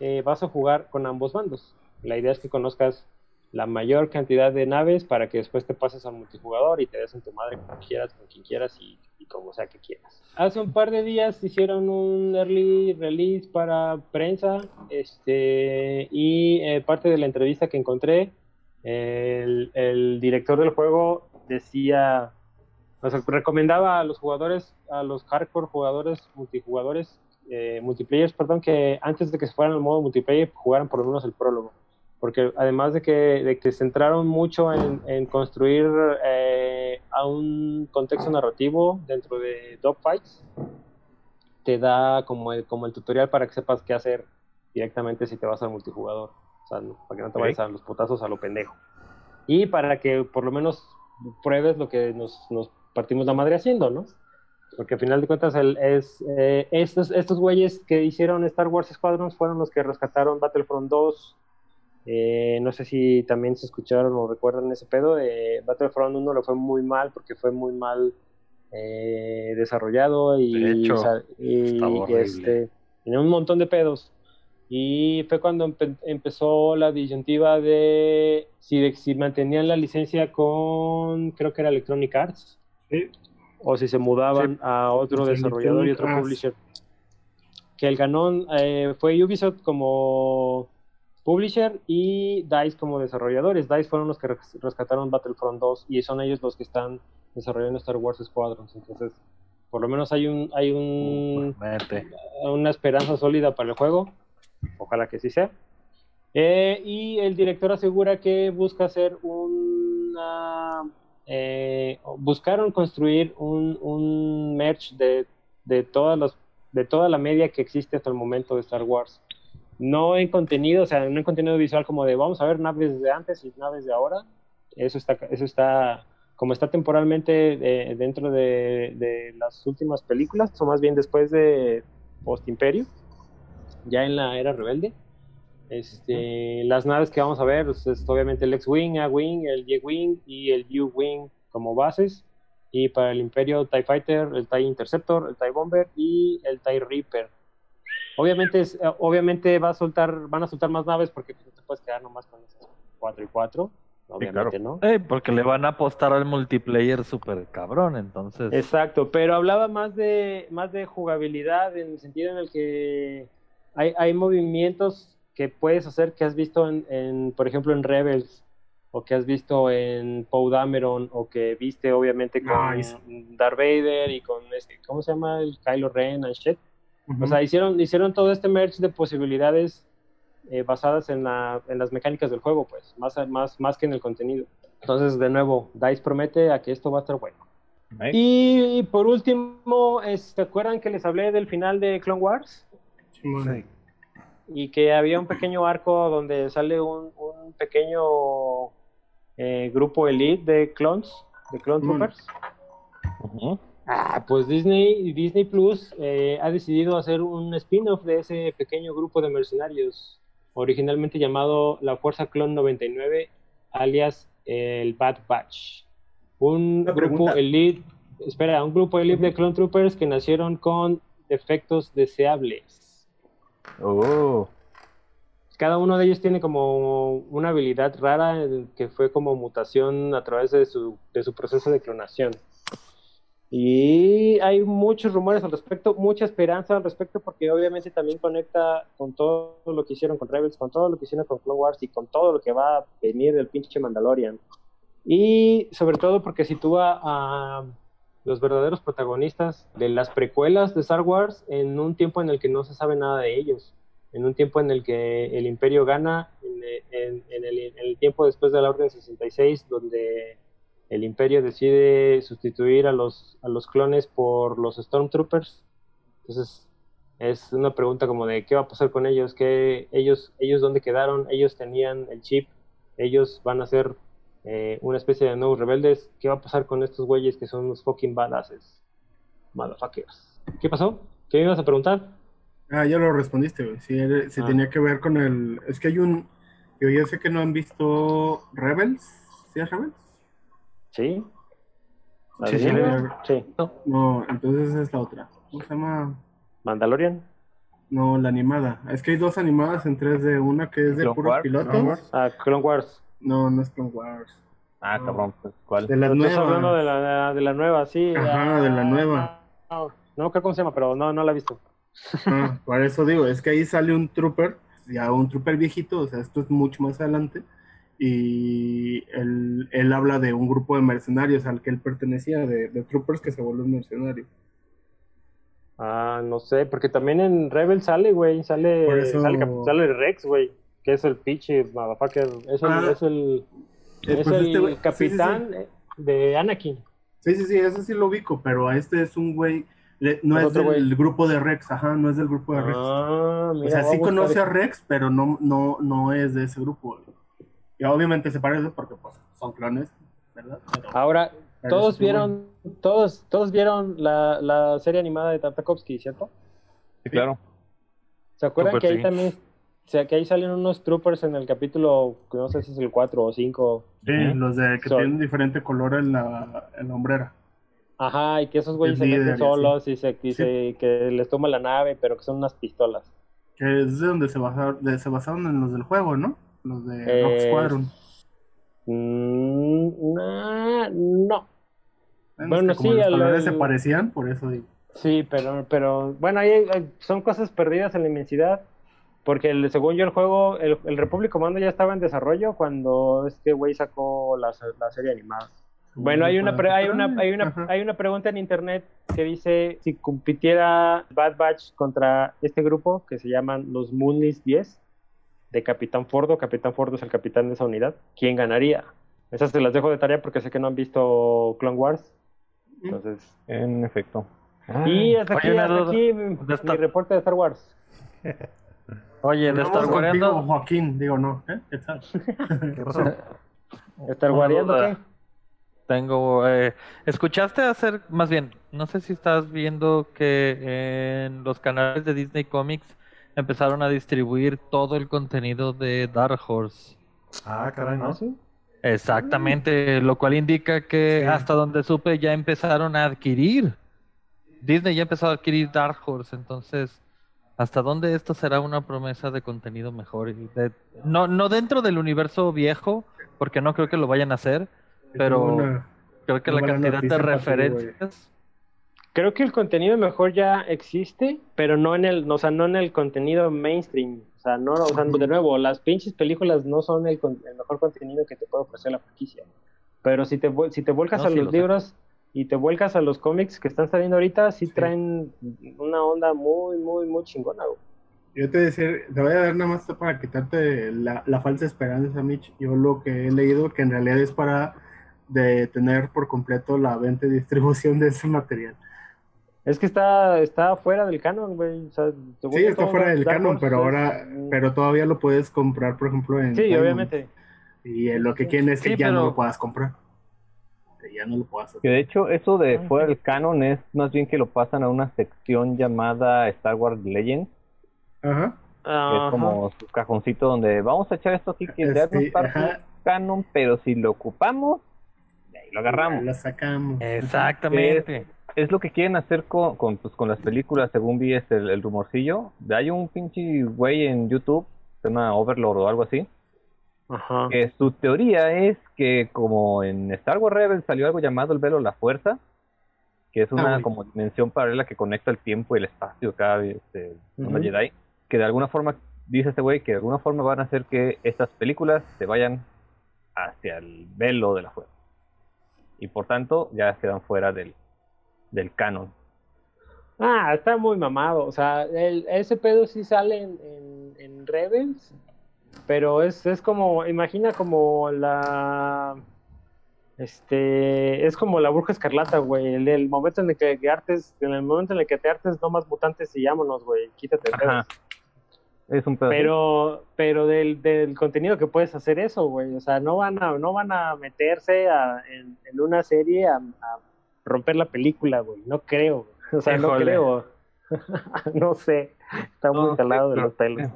eh, vas a jugar con ambos bandos. La idea es que conozcas la mayor cantidad de naves para que después te pases al multijugador y te des en tu madre como quieras, con quien quieras y, y como sea que quieras. Hace un par de días hicieron un early release para prensa este, y eh, parte de la entrevista que encontré, el, el director del juego decía o sea, recomendaba a los jugadores, a los hardcore jugadores, multijugadores, eh, multiplayers, perdón, que antes de que se fueran al modo multiplayer jugaran por lo menos el prólogo. Porque además de que, de que se centraron mucho en, en construir eh, a un contexto narrativo dentro de Dogfights, te da como el, como el tutorial para que sepas qué hacer directamente si te vas al multijugador. O sea, no- para que no te vayas a los putazos a lo pendejo. Y para que por lo menos pruebes lo que nos, nos partimos la madre haciendo, ¿no? Porque al final de cuentas, el, es, eh, estos, estos güeyes que hicieron Star Wars Squadrons fueron los que rescataron Battlefront 2. Eh, no sé si también se escucharon o recuerdan ese pedo. De Battlefront 1 le fue muy mal porque fue muy mal eh, desarrollado y, De hecho, o sea, y- estaba y, horrible. este, tenía un montón de pedos. Y fue cuando empe- empezó la disyuntiva de si, de- si mantenían la licencia con, creo que era Electronic Arts, Sí. O si se mudaban a otro Pues desarrollador y otro publisher. Que el ganón eh, fue Ubisoft como publisher y DICE como desarrolladores. DICE fueron los que res- rescataron Battlefront 2 y son ellos los que están desarrollando Star Wars Squadrons. Entonces, por lo menos hay un hay un una esperanza sólida para el juego. Ojalá que sí sea. Eh, y el director asegura que busca hacer una. Eh, buscaron construir un, un merch de, de, todas las, de toda la media que existe hasta el momento de Star Wars. No en contenido, o sea, no en contenido visual como de vamos a ver naves de antes y naves de ahora. Eso está, eso está como está temporalmente eh, dentro de, de las últimas películas, o más bien después de Post Imperio, ya en la era rebelde. Este, las naves que vamos a ver pues, es obviamente el X-Wing, A-Wing, el Y-Wing y el U-Wing como bases. Y para el Imperio, TIE Fighter, el TIE Interceptor, el TIE Bomber y el TIE Reaper. Obviamente, es- eh, obviamente va a soltar, van a soltar más naves porque pues, no te puedes quedar nomás con esas 4 y 4. Obviamente, ¿no? Eh, porque le van a apostar al multiplayer super cabrón, entonces. Exacto, pero hablaba más de más de jugabilidad en el sentido en el que hay, hay movimientos que puedes hacer que has visto en, en, por ejemplo en Rebels o que has visto en Poe Dameron o que viste obviamente con Nice. Darth Vader y con este ¿cómo se llama? el Kylo Ren and shit. Ujú. O sea, hicieron hicieron todo este merge de posibilidades eh, basadas en, la, en las mecánicas del juego, pues, más, más, más que en el contenido. Entonces, de nuevo, DICE promete a que esto va a estar bueno. ¿Eh? Y por último, ¿se acuerdan que les hablé del final de Clone Wars? Simón. Y que había un pequeño arco donde sale un, un pequeño eh, grupo elite de clones, de clone Mm. troopers. Ah, pues Disney, Disney Plus eh, ha decidido hacer un spin-off de ese pequeño grupo de mercenarios, originalmente llamado la Fuerza Clone 99, alias el Bad Batch. Un Una grupo pregunta. elite, espera, un grupo elite de clone troopers que nacieron con defectos deseables. Oh. Cada uno de ellos tiene como una habilidad rara que fue como mutación a través de su, de su proceso de clonación. Y hay muchos rumores al respecto, mucha esperanza al respecto, porque obviamente también conecta con todo lo que hicieron con Rebels, con todo lo que hicieron con Clone Wars y con todo lo que va a venir del pinche Mandalorian. Y sobre todo porque sitúa a los verdaderos protagonistas de las precuelas de Star Wars en un tiempo en el que no se sabe nada de ellos, en un tiempo en el que el imperio gana, en, el, tiempo después de la Orden 66, donde el imperio decide sustituir a los, a los clones por los Stormtroopers. Entonces, es una pregunta como de qué va a pasar con ellos, ¿Qué, ellos, ellos dónde quedaron, ellos tenían el chip, ellos van a ser eh, una especie de nuevos rebeldes, ¿qué va a pasar con estos güeyes que son unos fucking badasses? Motherfuckers. ¿Qué pasó? ¿Qué me ibas a preguntar? Ah, ya lo respondiste, güey. Sí, sí Ah. tenía que ver con el. Es que hay un. Yo ya sé que no han visto Rebels. ¿Sí es Rebels? ¿Sí? ¿La Sí, sí, sí. No, entonces esa es la otra. ¿Cómo se llama? ¿Mandalorian? No, la animada. Es que hay dos animadas en 3D. Una que es de Clone puros Wars, pilotos. Clone Wars. Ah, Clone Wars. No, no es Clone Wars. Ah, cabrón, pues, ¿cuál? De las Estás nuevas. hablando de la, de la nueva, sí. Ajá, de la nueva. No, no creo cómo se llama, pero no, no la he visto. Ah, por eso digo, es que ahí sale un trooper, ya un trooper viejito, o sea, esto es mucho más adelante, y él, él habla de un grupo de mercenarios al que él pertenecía, de, de troopers que se vuelven mercenarios. Ah, no sé, porque también en Rebel sale, güey, sale, eso- sale, sale Rex, güey, que es el pinche motherfucker, es el, Ah. es el, Eh, es pues el este güey- sí, sí, capitán sí. de Anakin. Sí, sí, sí, eso sí lo ubico, pero a este es un güey, le- no Es del güey. grupo de Rex, ajá, no es del grupo de Rex. Ah, mira, o sea, sí conoce a. Rex, pero no, no, no es de ese grupo. Y obviamente se parece porque pues son clones, ¿verdad? Pero- Ahora, pero todos vieron, todos, todos vieron la, la serie animada de Tartakovsky, ¿cierto? Sí, claro. ¿Se acuerdan que ahí sí. también, o sea, que ahí salen unos troopers en el capítulo, que no sé si es el 4 o 5? Sí, los de que tienen diferente color en la, en la hombrera. Ajá, y que esos güeyes se meten solos y, se, y se- que les toma la nave, pero que son unas pistolas. Que es de donde se basaron, de- se basaron en los del juego, ¿no? Los de Rock Eh, Squadron. Mm, nah, no. Bueno, sí, los colores se parecían, por eso digo. Sí, pero, pero bueno, ahí hay- son cosas perdidas en la inmensidad. Porque el- según yo el juego, el, el Republic Commando ya estaba en desarrollo cuando este güey sacó la, la serie animada. Bueno, hay una, pre- hay, una, hay, una, hay una pregunta en internet que dice si compitiera Bad Batch contra este grupo que se llaman los Moonless 10 de Capitán Fordo. Capitán Fordo es el capitán de esa unidad. ¿Quién ganaría? Esas se las dejo de tarea porque sé que no han visto Clone Wars. Entonces, En efecto. y hasta aquí, hasta aquí mi reporte de Star Wars. Oye, de Star Wars. Joaquín, digo no. ¿eh? ¿Qué tal? ¿Qué pasó? ¿Star Una Wars duda. qué? Tengo. eh, ¿Escuchaste hacer.? Más bien, no sé si estás viendo que en los canales de Disney Comics empezaron a distribuir todo el contenido de Dark Horse. Ah, caray, ¿no? ¿Ah, sí? Exactamente, lo cual indica que Sí. hasta donde supe ya empezaron a adquirir. Disney ya empezó a adquirir Dark Horse, entonces, ¿hasta dónde esto será una promesa de contenido mejor? y de- no, no dentro del universo viejo, porque no creo que lo vayan a hacer, pero una- creo que la cantidad de ti, referencias. Creo que el contenido mejor ya existe, pero no en el, o sea, no en el contenido mainstream. O sea, no, o sea, de nuevo, las pinches películas no son el, el mejor contenido que te puede ofrecer la franquicia. Pero si te, si te vuelcas No, a sí, los lo sé. Y te vuelcas a los cómics que están saliendo ahorita, sí, Sí. traen una onda muy, muy, muy chingona, güey. Yo te voy a decir, te voy a dar nada más para quitarte la, la falsa esperanza, Mitch. Yo lo que he leído que en realidad es para detener por completo la venta y distribución de ese material. Es que está, está fuera del canon, güey. O sea, según Sí, está fuera del Dark canon, Horse pero es- ahora, pero todavía lo puedes comprar, por ejemplo, en Sí, Diamond. obviamente. Y lo que quieren es que Sí, ya no lo puedas comprar. Que ya no lo puedas hacer. Que de hecho, eso de Ah, fuera sí. del canon es más bien que lo pasan a una sección llamada Star Wars Legends, Ajá. que Ajá. es como su cajoncito donde vamos a echar esto aquí que es del canon, pero si lo ocupamos, ahí lo agarramos. Lo sacamos. Exactamente. Es lo que quieren hacer con, con, pues, con las películas, según vi este, el, el rumorcillo. Hay un pinche güey en YouTube, se llama Overlord o algo así, Ajá. que su teoría es que como en Star Wars Rebels salió algo llamado el velo de la fuerza, que es una Ah, güey. como dimensión paralela que conecta el tiempo y el espacio cada este, una. Jedi, que de alguna forma, dice este güey, que de alguna forma van a hacer que estas películas se vayan hacia el velo de la fuerza. y por tanto ya quedan fuera del, del canon. Ah, está muy mamado. O sea, el, ese pedo sí sale en, en, en Rebels, pero es, es como, imagina como la... Este, es como la bruja escarlata, güey. El, el momento en el que, que artes, en el momento en el que te artes, no más mutantes y llámonos, güey. Quítate. Es un pedo. Pero, pero del, del contenido que puedes hacer eso, güey. O sea, no van a, no van a meterse a- en, en una serie a, a romper la película, güey. No creo. O sea, no creo. no sé. Está muy No, calado de los pelos.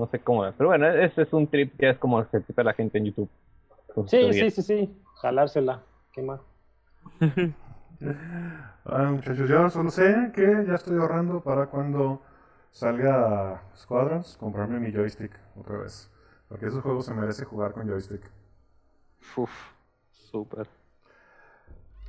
No sé cómo, pero bueno, ese es un trip que es como se tripa la gente en YouTube. Sí, sí, sí, sí. Jalársela. ¿Qué más? Ah, muchachos, yo solo sé que ya estoy ahorrando para cuando salga Squadrons comprarme mi joystick otra vez. Porque esos juegos se merece jugar con joystick. Uf, súper.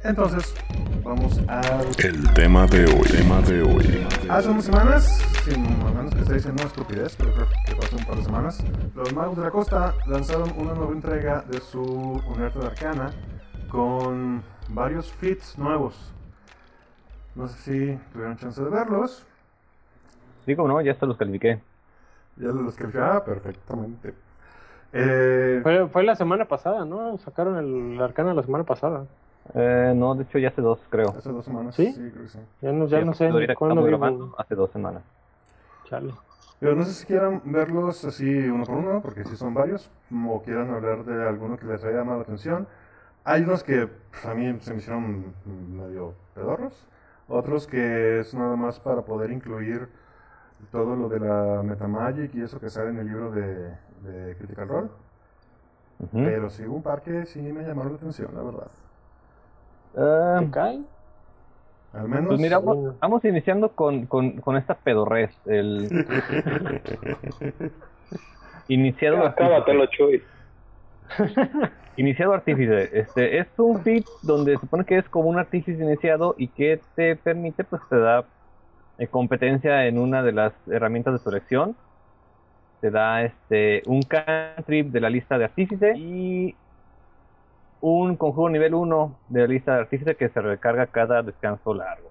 Entonces, vamos a... El tema de hoy, tema de hoy. Hace unas semanas, sin a menos que esté diciendo una estupidez, pero creo que pasó un par de semanas, los Magos de la Costa lanzaron una nueva entrega de su Unidad de Arcana con varios feats nuevos. No sé si tuvieron chance de verlos. Sí, como no, ya hasta los califiqué. Ya los calificaba perfectamente. Eh, Fue, fue la semana pasada, ¿no? Sacaron el arcana la semana pasada. Eh, no, de hecho ya hace dos, creo. hace dos semanas. ¿Sí? creo que sí. Ya no, ya Sí, no sé ahorita cuándo grabando, hace dos semanas. Chale. Pero no sé si quieran verlos así uno por uno, porque si son varios, o quieran hablar de alguno que les haya llamado la atención. Hay unos que pues, a mí se me hicieron medio pedorros, otros que es nada más para poder incluir todo lo de la Metamagic y eso que sale en el libro de, de Critical Role. Pero sí hubo un par que sí me llamaron la atención, la verdad. Ah, ¿Te cae? Al menos. pues mira, vamos, vamos iniciando con, con, con esta pedorrez. El iniciado Chuy. Iniciado artífice. Este es un feat donde se supone que es como un artífice iniciado y que te permite, pues te da eh, competencia en una de las herramientas de tu elección. Te da este un cantrip de la lista de artífice y un conjuro nivel 1 de la lista de artífice que se recarga cada descanso largo.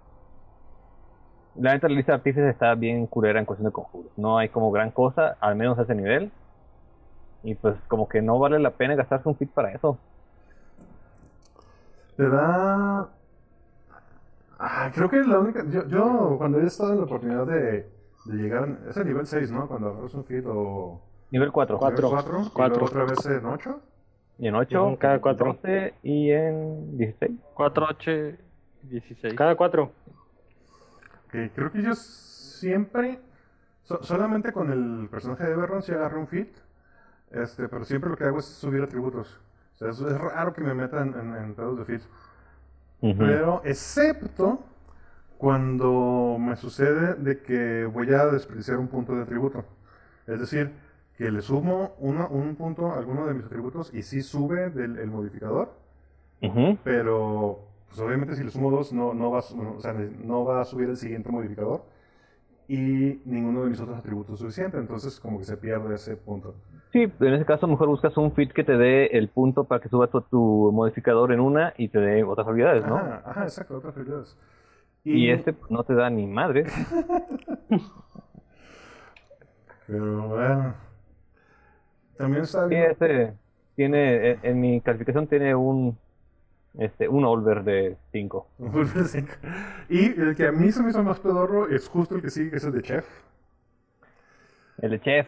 La neta, la lista de artífices está bien culera en cuestión de conjuros. No hay como gran cosa, al menos a ese nivel. Y pues como que no vale la pena gastarse un fit para eso. Te da. Ah, creo que la única. Yo, yo cuando he estado en la oportunidad de, de llegar. Es el nivel 6, ¿no? Cuando agarras un feed o. Nivel 4. Cuatro. Nivel 4. Cuatro. Y luego otra vez en 8. Y en 8. Ujú, cada cuatro. 12 y en 16. 4, 8, 16. Cada cuatro. Que creo que yo siempre. so- solamente con el personaje de Berron sí agarro un feed. Este, pero siempre lo que hago es subir atributos. O sea, es, es raro que me metan en, en pedos de feeds. Ujú. Pero excepto cuando me sucede de que voy a desperdiciar un punto de atributo. Es decir, que le sumo uno- un punto a alguno de mis atributos y sí sube del el modificador, Ujú. pero pues, obviamente si le sumo dos no, no, va, no, o sea, no va a subir el siguiente modificador y ninguno de mis otros atributos es suficiente, entonces como que se pierde ese punto. Sí, en ese caso mejor buscas un fit que te dé el punto para que suba tu, tu modificador en una y te dé otras habilidades, ¿no? Ajá, ajá, exacto, otras habilidades. Y este pues, no te da ni madre. Pero bueno. También está Sí, bien. este tiene, en, en mi calificación tiene un este un over de 5. Wolverine 5. Y el que a mí se me hizo más pedorro es justo el que sigue, que es el de Chef. El de chef.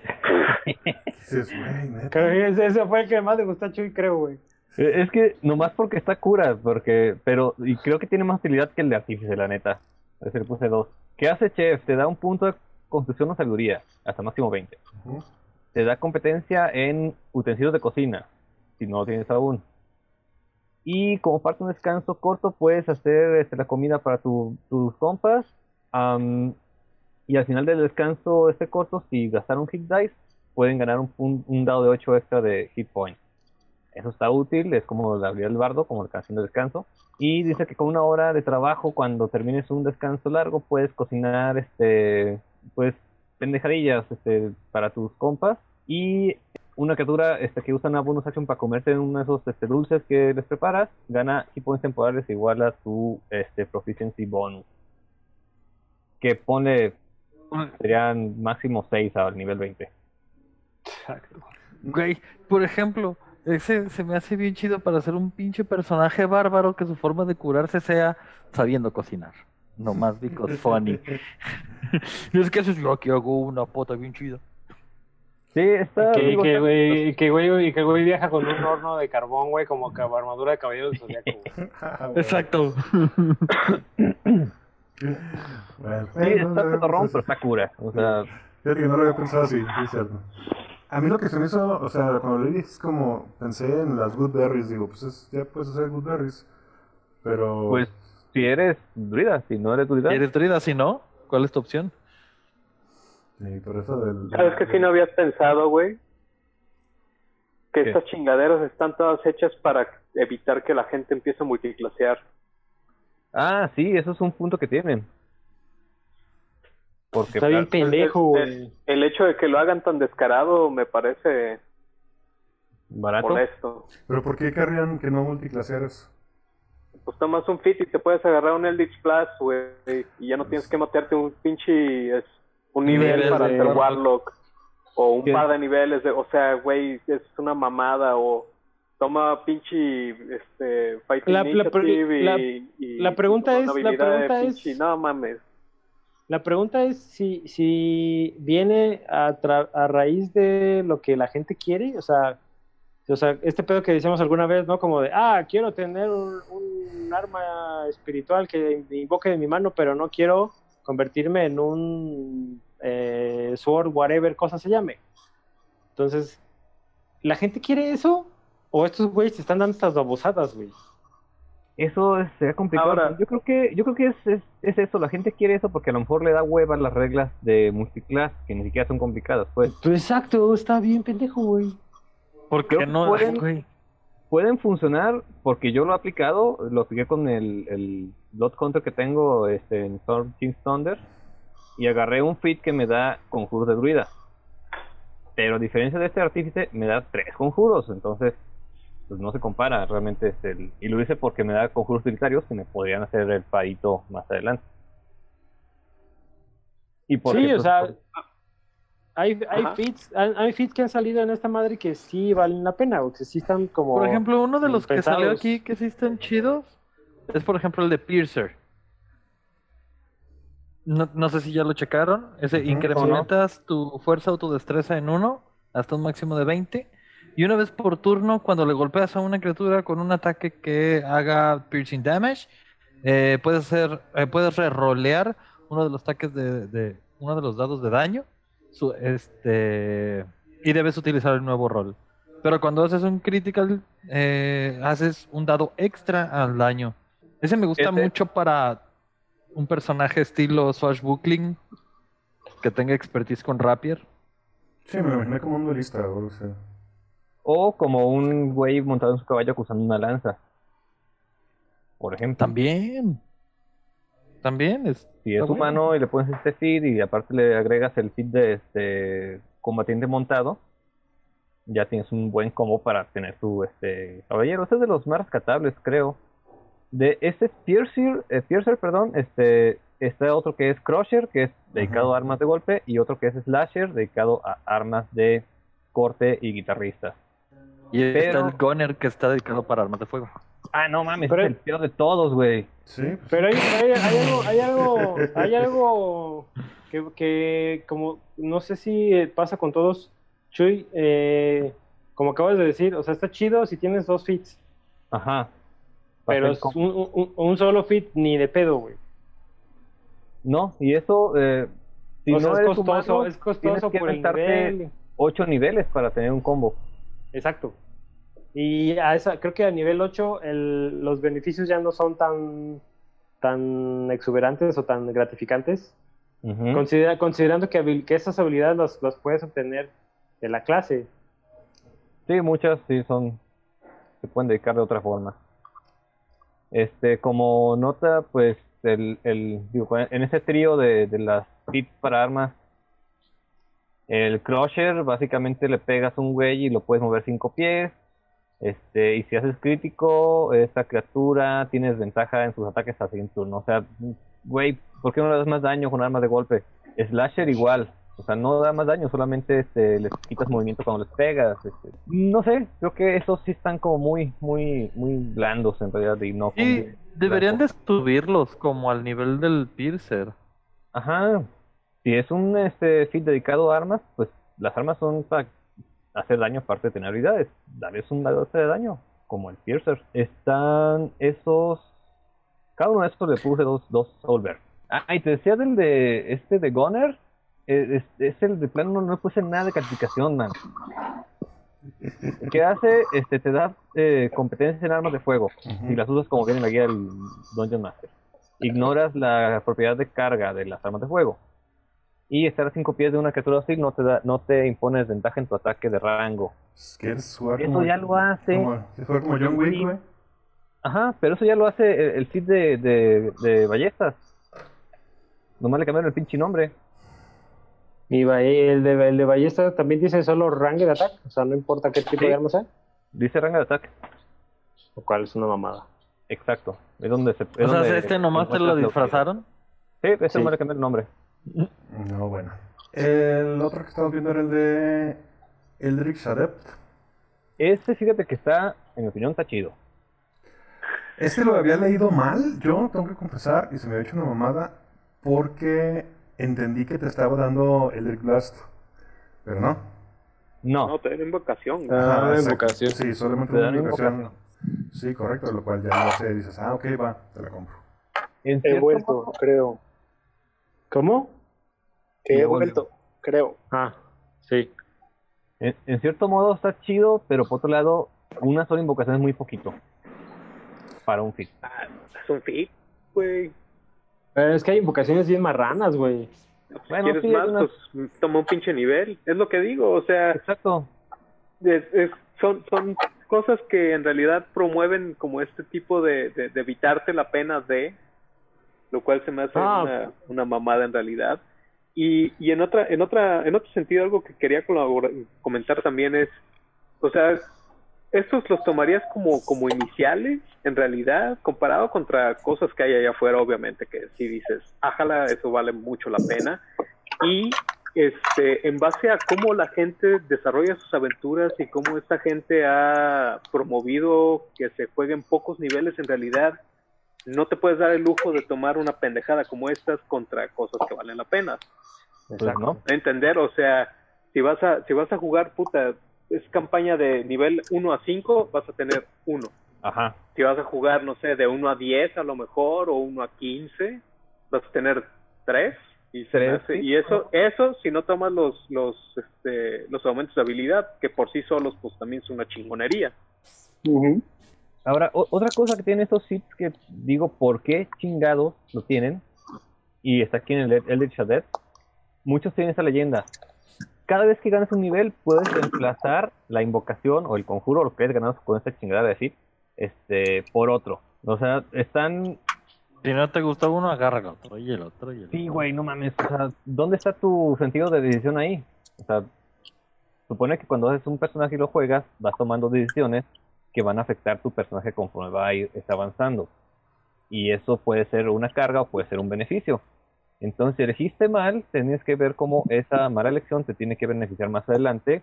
Dices, güey, ese, ese fue el que más le gustó a Chuy, creo, güey. Eh, Es que nomás porque está cura, porque, pero, y creo que tiene más utilidad que el de artífice, la neta. Ese le puse dos. ¿Qué hace Chef? Te da un punto de construcción o sabiduría, hasta máximo 20. Ujú. Te da competencia en utensilios de cocina, si no lo tienes aún. Y como parte de un descanso corto, puedes hacer este, la comida para tu- tus compas. am, y al final del descanso este corto, si gastaron hit dice, pueden ganar un, pun- un dado de 8 extra de hit point. Eso está útil, es como la habilidad del bardo, como la canción de descanso. Y dice que con una hora de trabajo, cuando termines un descanso largo, puedes cocinar, este, pues, pendejadillas, este, para tus compas. Y una criatura este, que usa una bonus action para comerse uno de esos este, dulces que les preparas, gana points temporales igual a su este, proficiency bonus. Que pone, serían máximo 6 al nivel 20. Güey, por ejemplo, ese se me hace bien chido para ser un pinche personaje bárbaro que su forma de curarse sea sabiendo cocinar. No más because funny. y es que eso es lo que hago una pota bien chida. Sí, está. Que, digo, que, güey, y que, güey, y que güey viaja con un horno de carbón, güey, como que armadura de caballero del zodiaco. güey. Ah. Exacto. Bueno, Sí, está no, pues, pero está cura. O sea, Fíjate que no lo había pensado así, sí, es cierto. A mí lo que se me hizo, o sea, cuando leí es como, pensé en las good berries, digo, pues es- ya puedes hacer good berries. Pero... pues si eres druida, si no eres druida, ¿Eres druida? Si no, ¿cuál es tu opción? Sí, pero eso del... ¿Sabes que si no habías pensado, güey? Que ¿Qué? estas chingaderas están todas hechas para evitar que la gente empiece a multiclasear. Ah, sí, eso es un punto que tienen. Porque Está bien claro, pendejo, güey. El hecho de que lo hagan tan descarado me parece barato. molesto. Pero ¿por qué querrían que no multiclasearas? Pues tomas un fit y te puedes agarrar un Eldritch Plus, güey, y ya no tienes que matearte un pinche es, un nivel, Nivel para de- hacer Warlock o un ¿Qué? par de niveles de, o sea, güey, es una mamada o toma pinche este Fighting La- la y, y- la pregunta y es- la habilidad de pregunta es- pinche- no mames. La pregunta es si, si viene a, tra- a raíz de lo que la gente quiere, o sea, o sea, este pedo que decíamos alguna vez, ¿no? Como de, ah, quiero tener un, un arma espiritual que invoque de mi mano, pero no quiero convertirme en un eh, sword, whatever cosa se llame. Entonces, ¿la gente quiere eso? ¿O estos güeyes se están dando estas babosadas, güey? Eso es- sería complicado. Ahora- yo creo que yo creo que es, es, es eso. La gente quiere eso porque a lo mejor le da hueva las reglas de multiclass que ni siquiera son complicadas. Pues Pues exacto, está bien pendejo, güey. ¿Por Creo qué que no? pueden- güey? pueden funcionar porque yo lo he aplicado. Lo apliqué con el, el Blood Counter que tengo este, en Storm King's Thunder y agarré un fit que me da conjuros de druida. Pero a diferencia de este artífice, me da tres conjuros. Entonces, pues no se compara realmente. Es el, y lo hice porque me da conjuros utilitarios que me podrían hacer el parito más adelante. Y porque, Sí, o sea, por- Hay, hay, feats, hay, hay que han salido en esta madre que sí valen la pena, o que sí están como... Por ejemplo, uno de los que salió aquí que sí están chidos es, por ejemplo, el de Piercer. No, no sé si ya lo checaron. Ese Ujú, incrementas tu fuerza o tu destreza en uno hasta un máximo de 20. Y una vez por turno, cuando le golpeas a una criatura con un ataque que haga piercing damage, eh, puedes hacer, eh, puedes rerolear uno de los ataques de, de- uno de los dados de daño. Su- este y debes utilizar el nuevo rol. Pero cuando haces un critical, eh, haces un dado extra al daño. Ese me gusta Ese- mucho para un personaje estilo swashbuckling que tenga expertise con rapier. Sí, me imaginé como un duelista, o sea. o como un güey montado en su caballo usando una lanza. Por ejemplo. También. También es. Si es bueno. humano y le pones este feed y aparte le agregas el feed de este combatiente montado, ya tienes un buen combo para tener tu este caballero. Este es de los más rescatables, creo. De este es Piercer, eh, Piercer, perdón, este está otro que es Crusher, que es dedicado a armas de golpe, y otro que es Slasher, dedicado a armas de corte y guitarristas. Y está el Gunner que está dedicado para armas de fuego. Ah, no mames, Pero- es el peor de todos, güey. Sí, pues, Pero hay, hay, hay algo, hay algo, hay algo que, que como no sé si eh, pasa con todos, Chuy, eh, como acabas de decir, o sea, está chido si tienes dos fits, Ajá. pero es un, un- un solo fit ni de pedo, güey. No, y eso, eh, si o no sea, es costoso, humano, es tienes costoso que por el nivel. ocho niveles para tener un combo. Exacto. Y a esa, creo que a nivel 8 el, los beneficios ya no son tan, tan exuberantes o tan gratificantes. Considera- considerando que, que esas habilidades las, las puedes obtener de la clase. Sí, muchas sí son, se pueden dedicar de otra forma. Este, como nota, pues, el, el, digo, en ese trío de, de las tips para armas, El Crusher, básicamente le pegas un güey y lo puedes mover 5 pies. Este, y si haces crítico, esta criatura tienes ventaja en sus ataques a siguiente turno. O sea, güey, ¿por qué no le das más daño con armas de golpe? Slasher igual. O sea, no da más daño, solamente este, les quitas movimiento cuando les pegas. Este. No sé, creo que esos sí están como muy, muy, muy blandos en realidad y no. Y deberían de subirlos como al nivel del Piercer. Ajá. Si es un este feed dedicado a armas, pues las armas son para hacer daño aparte de tener habilidades. Darles un dado de daño, como el Piercer. Están esos. Cada uno de estos le puse dos, dos Solver. Ah, y te decía del de este de Gunner. eh, Es, es el de plano, no, no puse nada de calificación, man. ¿Qué hace? Este, te da eh, competencias en armas de fuego. Si las usas como viene en la guía del Dungeon Master. Ignoras la propiedad de carga de las armas de fuego. Y estar a 5 pies de una criatura hostil no te da, no te impone desventaja en tu ataque de rango. ¿Quieres jugar Eso como, ya lo hace. como, ¿quieres jugar como John Wick, güey? Ajá, pero eso ya lo hace el, el de, de, de ballestas. Nomás le cambiaron el pinche nombre. Y va- el de, el de ballesta también dice solo range de ataque, o sea, no importa qué tipo Sí. de arma sea, Dice rango de ataque. lo cual es una mamada. Exacto. Es donde se. es O sea, donde este nomás te lo disfrazaron. Sí, ese Sí. nomás le cambiaron el nombre. No, bueno. El otro que estamos viendo era el de Eldritch Adept. Ese, fíjate que está, en mi opinión, está chido. Este lo había leído mal, yo tengo que confesar, y se me había hecho una mamada, porque entendí que te estaba dando Eldritch Blast. Pero no. No. No, te dan invocación. Ah, invocación. Sí, solamente Te una invocación. Sí, correcto, lo cual ya no sé, dices, ah, ok, va, te la compro. En He vuelto, modo- creo. ¿Cómo? Que he vuelto, creo. Ah, sí. En, en cierto modo está chido, pero por otro lado, una sola invocación es muy poquito. Para un feed. Ah, es un fit, güey. Pero es que hay invocaciones bien marranas, güey. Bueno, ¿Quieres sí, más? Pues toma un pinche nivel. Es lo que digo, o sea, Exacto. es- es- son, son cosas que en realidad promueven como este tipo de, de, de evitarte la pena de, lo cual se me hace Ah. una, una mamada en realidad. Y, y en otra, en otra, en otro sentido, algo que quería comentar también es, o sea, estos los tomarías como, como iniciales, en realidad, comparado contra cosas que hay allá afuera, obviamente, que si dices, ájala, eso vale mucho la pena. Y este, en base a cómo la gente desarrolla sus aventuras y cómo esta gente ha promovido que se jueguen pocos niveles, en realidad, no te puedes dar el lujo de tomar una pendejada como estas contra cosas que valen la pena. Pues no. Entender, o sea, si vas a, si vas a jugar, puta, es campaña de nivel 1 a 5, vas a tener 1. Ajá. Si vas a jugar, no sé, de 1 a 10 a lo mejor, o 1 a 15, vas a tener 3. Y, Tres, hace- y eso, eso si no tomas los, los, este, los aumentos de habilidad, que por sí solos, pues también es una chingonería. Ahora, o- otra cosa que tienen estos sits que digo, ¿por qué chingados lo tienen? Y está aquí en el Eldritch Adept. Muchos tienen esa leyenda. Cada vez que ganas un nivel, puedes reemplazar la invocación o el conjuro, lo que hayas ganado con esta chingada de sit, este, por otro. O sea, están Si no te gustó uno, agarra el otro y el otro y el otro. Sí, güey, no mames. O sea, ¿dónde está tu sentido de decisión ahí? O sea, supone que cuando haces un personaje y lo juegas, vas tomando decisiones que van a afectar tu personaje conforme va a ir avanzando. Y eso puede ser una carga o puede ser un beneficio. Entonces, si elegiste mal, tienes que ver cómo esa mala elección te tiene que beneficiar más adelante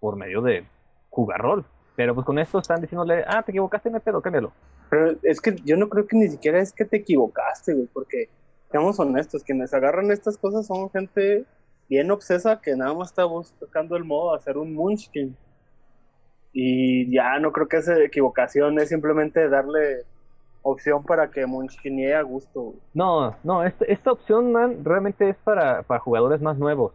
por medio de jugar rol. Pero pues con esto están diciéndole, ah, te equivocaste, no hay pedo, cámbialo. Pero es que yo no creo que ni siquiera es que te equivocaste, güey, porque, seamos honestos, quienes agarran estas cosas son gente bien obsesa que nada más está buscando el modo de hacer un munchkin. Y ya no creo que esa equivocación es simplemente darle opción para que munchkinee a gusto. No, no, esta, esta opción, man, realmente es para, para jugadores más nuevos.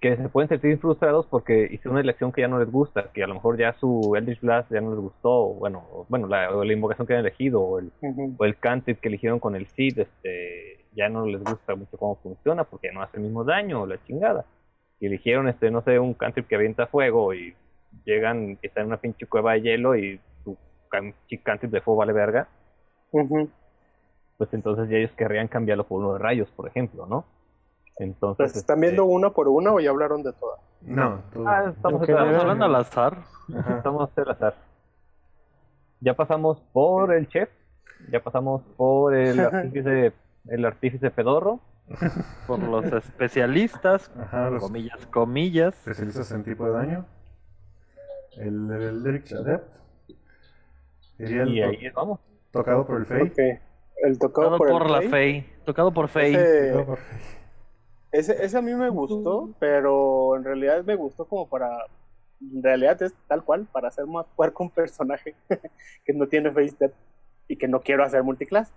Que se pueden sentir frustrados porque hicieron una elección que ya no les gusta, que a lo mejor ya su Eldritch Blast ya no les gustó, o bueno, o, bueno, la, o la invocación que han elegido, o el, o el cantrip que eligieron con el Seed, este, ya no les gusta mucho cómo funciona porque no hace el mismo daño, o la chingada. Y eligieron, este, no sé, un cantrip que avienta fuego y llegan, está en una pinche cueva de hielo y su can- cantrip de fuego vale verga pues entonces ya ellos querrían cambiarlo por uno de rayos, por ejemplo, ¿no? Entonces, ¿Las están este, viendo una por una o ya hablaron de todas? No, tú- Ah, estamos, estamos estamos hablando al azar. Ajá. estamos al azar. Ya pasamos por el chef, ya pasamos por el artífice, el artífice pedorro, Por los especialistas, Ajá, los comillas, comillas. especialistas en tipo de daño. El, el Lyric Adept. Sería el y to- ahí vamos. tocado por el Fey. El tocado Tocado por, por, el la Fey. Fey. Tocado por Fey. Ese, ese, ese a mí me gustó, pero en realidad me gustó como para. En realidad es tal cual, para hacer más puerco un personaje que no tiene face step y que no quiero hacer multiclass.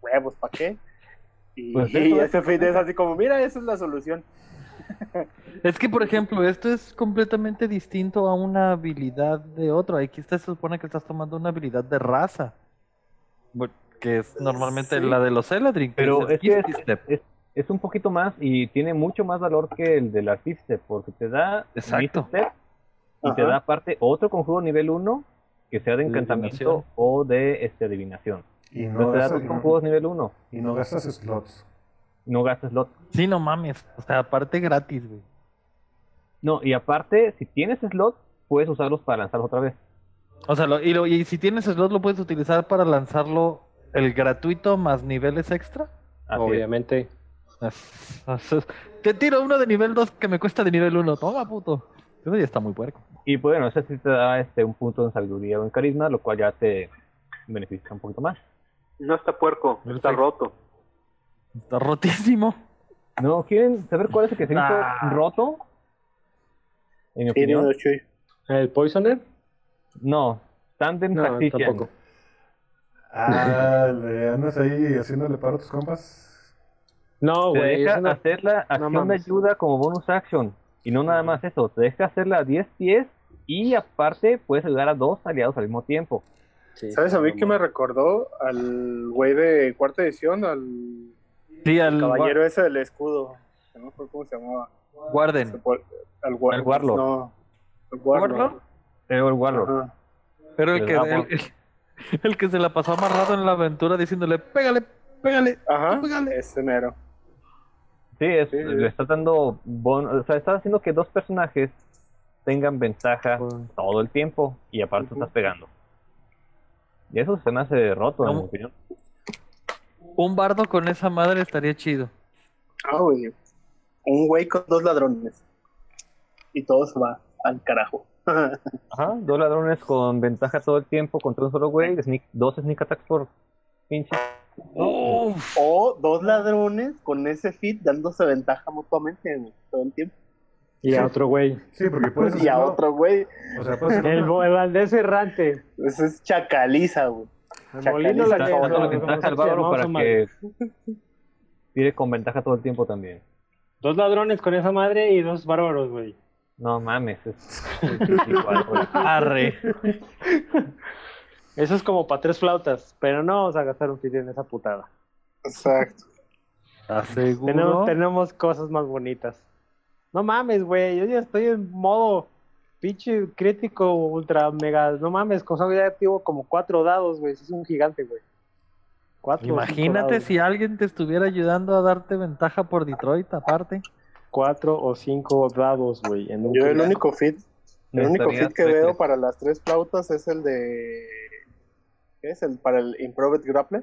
Huevos, ¿para qué? Y, Pues y ese feed es así como, mira, esa es la solución. Es que, por ejemplo, esto es completamente distinto a una habilidad de otro. Aquí está, se supone que estás tomando una habilidad de raza. Que es normalmente Sí. la de los Eladrin. Pero es que es, es, es un poquito más y tiene mucho más valor que el del artífice, porque te da Exacto. Step y te da aparte otro conjuro nivel 1 que sea de De encantamiento o de este, adivinación. Y No te da dos conjuros nivel 1, y no gastas slots. No gastas slot. Sí, no mames. O sea, aparte gratis, güey. No, y aparte, si tienes slot, puedes usarlos para lanzarlos otra vez. O sea, lo- y, lo- y si tienes slot, lo puedes utilizar para lanzarlo el gratuito más niveles extra. Así es. Obviamente. Te tiro uno de nivel 2 que me cuesta de nivel 1. Toma, puto. Eso ya está muy puerco. Y pues, bueno, ese sí te da este, un punto en sabiduría o en carisma, lo cual ya te beneficia un poquito más. No está puerco, está Perfecto. roto. Está rotísimo. ¿No quieren saber cuál es el que se hizo Ah. roto? En mi Sí, opinión. ¿El Poisoner? No, Tandem No, Tactician. tampoco. Ah, le andas ahí haciéndole paro a tus compas. No, Te güey. deja es una- hacer la acción de ayuda como bonus action. Y no nada más eso, te deja hacerla a 10 pies y aparte puedes ayudar a dos aliados al mismo tiempo. Sí, ¿Sabes a mí que me recordó al güey de cuarta edición, al Sí, al caballero ese del escudo? No me acuerdo cómo se llamaba. Guarden. Al, War- Al Warlord. No, al Warlord. ¿Warlord? El Warlord. Ajá. Pero el que, el, el- el que se la pasó amarrado en la aventura diciéndole, pégale, pégale. Ajá, Pégale. ese mero. Sí, es, Sí, le está dando bon- o sea, está haciendo que dos personajes tengan ventaja todo el tiempo y aparte estás pegando. Y eso se me hace roto, en mi opinión. Un bardo con esa madre estaría chido. Ah, güey. Un güey con dos ladrones. Y todo se va al carajo. Ajá, dos ladrones con ventaja todo el tiempo contra un solo güey, sneak- dos sneak attacks por pinche. Uf. o dos ladrones con ese fit dándose ventaja mutuamente güey, todo el tiempo. Y a otro güey. Sí, porque puedes Y a otro güey. O sea, puedes El, hacerlo- el Valdés errante. Ese es chacaliza, güey. El molino la se al bárbaro para su madre. que tire con ventaja todo el tiempo también. Dos ladrones con esa madre y dos bárbaros, güey. No mames, es, es igual, güey. Arre. Eso es como para tres flautas, pero no vamos a gastar un fit en esa putada. Exacto. Tenemos, tenemos cosas más bonitas. No mames, güey, yo ya estoy en modo pinche crítico, ultra mega. No mames, cosa ya activo como cuatro dados, güey. Es un gigante, güey. Cuatro Imagínate dados, si alguien te estuviera ayudando a darte ventaja por Detroit, aparte. Cuatro o cinco dados, güey. en un Yo el único fit, el único fit que veo para las tres flautas es el de. ¿Qué es? El para el Improved Grappler.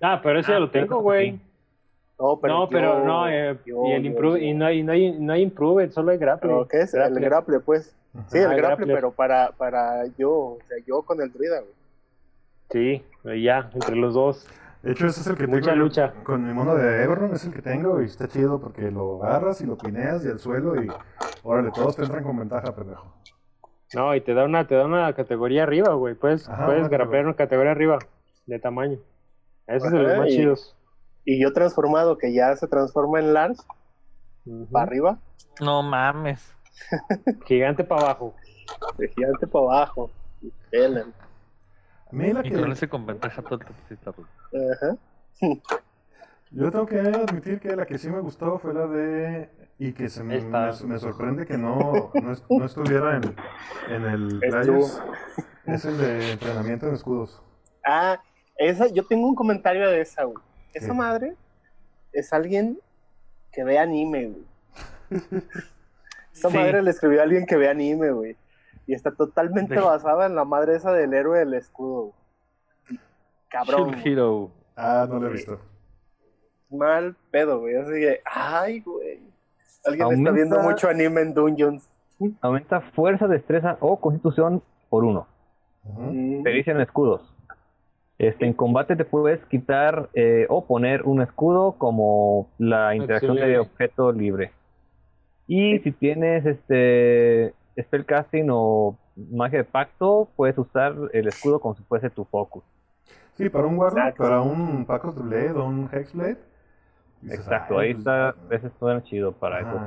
Ah, pero ese ya Ah, lo pero tengo, güey. No, pero, no, pero yo- no, eh, yo- y el yo- improve, y no hay, no hay, no hay improve, solo hay grapple. ¿Pero ¿Qué es? El. Grappler, pues. Sí, el Ah, Grappler. pero para, para yo, o sea, yo con el druida, güey. Sí, ya, entre los dos. De hecho, ese es el que Mucha tengo yo lucha. con mi mono de Everron, es el que tengo y está chido porque lo agarras y lo pineas y al suelo y órale, todos te entran con ventaja, pendejo. No, y te da una, te da una categoría arriba, güey. Puedes, Ajá, puedes una grapear una categoría arriba de tamaño. Ese es de los más y- chidos. Y yo transformado, que ya se transforma en Lars, para arriba, No mames. Gigante para abajo. de gigante para abajo. Pelan. A mí la Y con que, ese con ventaja todo. Ajá. yo tengo que admitir que la que sí me gustó fue la de... Y que se me, Esta. me- me sorprende que no, no, es- no estuviera en, en el. Players. Es el de entrenamiento en escudos. Ah, esa, yo tengo un comentario de esa, güey. Esa madre es alguien que ve anime, güey. Esa Sí. madre le escribió a alguien que ve anime, güey. Y está totalmente De- basada en la madre esa del héroe del escudo. güey. Cabrón. Hero. Ah, no lo he visto. Mal pedo, güey. Así que, ay, güey. Alguien está viendo mucho anime en Dungeons. Aumenta fuerza, destreza o constitución por uno. Ujú. Mm. Pericia en escudos. Este, en combate te puedes quitar eh, o poner un escudo como la interacción de objeto libre. Y si tienes este spellcasting o magia de pacto, puedes usar el escudo como si fuese tu focus. Sí, para un Warlock, para un Pack of the Blade o un Hexblade. Exacto, "Ay, ahí pues, está, ese suena chido para ajá. eso.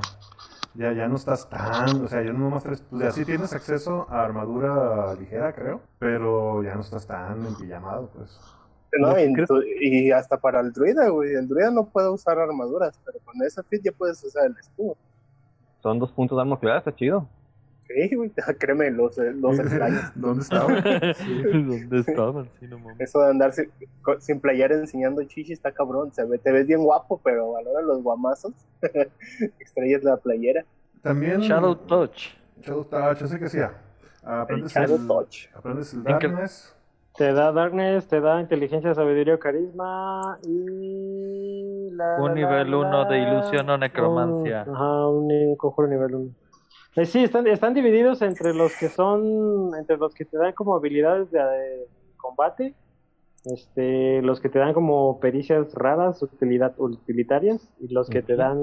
Ya, ya no estás tan, o sea, ya no nomás traes, o sea, sí tienes acceso a armadura ligera, creo, pero ya no estás tan empillamado, pues. No, y, hasta para el druida, güey. El druida no puede usar armaduras, pero con ese fit ya puedes usar el escudo. Son dos puntos de arma clave, está chido. Sí, güey. Créeme, los, los extraños. ¿Dónde estaba? ¿Dónde estaban? Sí, no mames. Eso de andar sin, sin playera enseñando chichi está cabrón. Se ve, te ves bien guapo, pero a la hora de los guamazos, extrañas la playera. También. Shadow Touch. Shadow Touch, así que sí. Aprendes Shadow el, Touch. aprendes el ¿En qué- Darkness. Te da Darkness, te da inteligencia, sabiduría carisma y... la- Un la- nivel la- uno de ilusión o necromancia. Un- ajá, un, conjuro nivel 1. Sí, están, están divididos entre los que son, entre los que te dan como habilidades de, de combate, este, los que te dan como pericias raras, utilidad, utilitarias, y los que te dan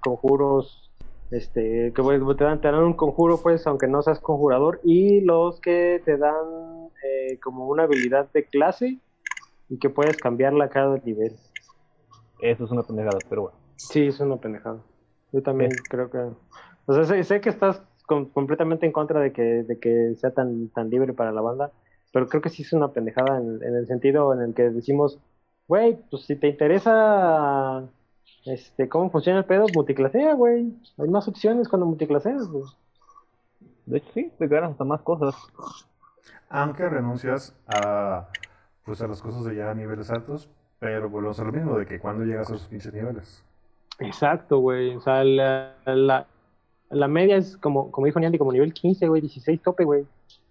conjuros, este, que pues, te dan, te dan un conjuro pues, aunque no seas conjurador, y los que te dan eh, como una habilidad de clase y que puedes cambiarla a cada nivel. Eso es una pendejada, pero bueno. Sí, es una pendejada. Yo también Sí. creo que... O sea, sé, sé que estás com- completamente en contra de que, de que sea tan, tan libre para la banda, pero creo que sí es una pendejada en, en el sentido en el que decimos, güey, pues si te interesa este cómo funciona el pedo, multiclasea, güey. Hay más opciones cuando multiclaseas, güey. De hecho, sí, te ganas hasta más cosas. Aunque renuncias a, pues, a las cosas de ya a niveles altos, pero volvemos a lo mismo, de que cuando llegas a esos pinches niveles. Exacto, güey. O sea, la, la, la media es como, como dijo Niandy, como nivel 15, güey, 16 tope, güey.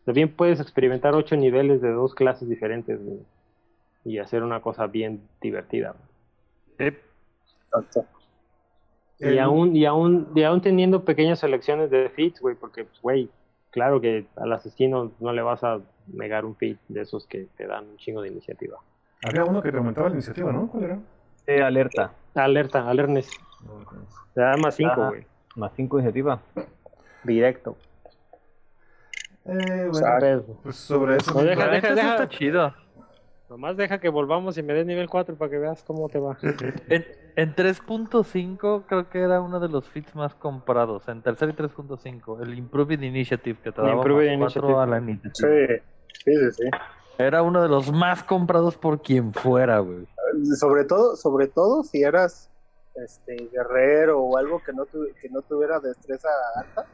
Bien puedes experimentar 8 niveles de dos clases diferentes, güey. Y hacer una cosa bien divertida. güey. Exacto. Y aún, y aún, y aún teniendo pequeñas selecciones de feats, güey, porque, pues, güey, claro que al asesino no le vas a negar un feat de esos que te dan un chingo de iniciativa. Había uno que te aumentaba la iniciativa, ¿no? ¿Cuál era? Eh, alerta. Alerta, alertness. Te da más 5, Ah. güey. Más 5 iniciativa. Directo. Eh, bueno, Pero, pues sobre eso. No, mismo. deja- eso deja- está chido. Nomás deja que volvamos y me des nivel 4 para que veas cómo te va. En, en 3.5 creo que era uno de los fits más comprados. En tercer y 3.5. El Improved Initiative que te daba Improved más 4 Initiative. a la iniciativa. Sí, sí, sí, sí. Era uno de los más comprados por quien fuera, güey. Sobre todo, sobre todo si eras este guerrero o algo que no tu- que no tuviera destreza alta,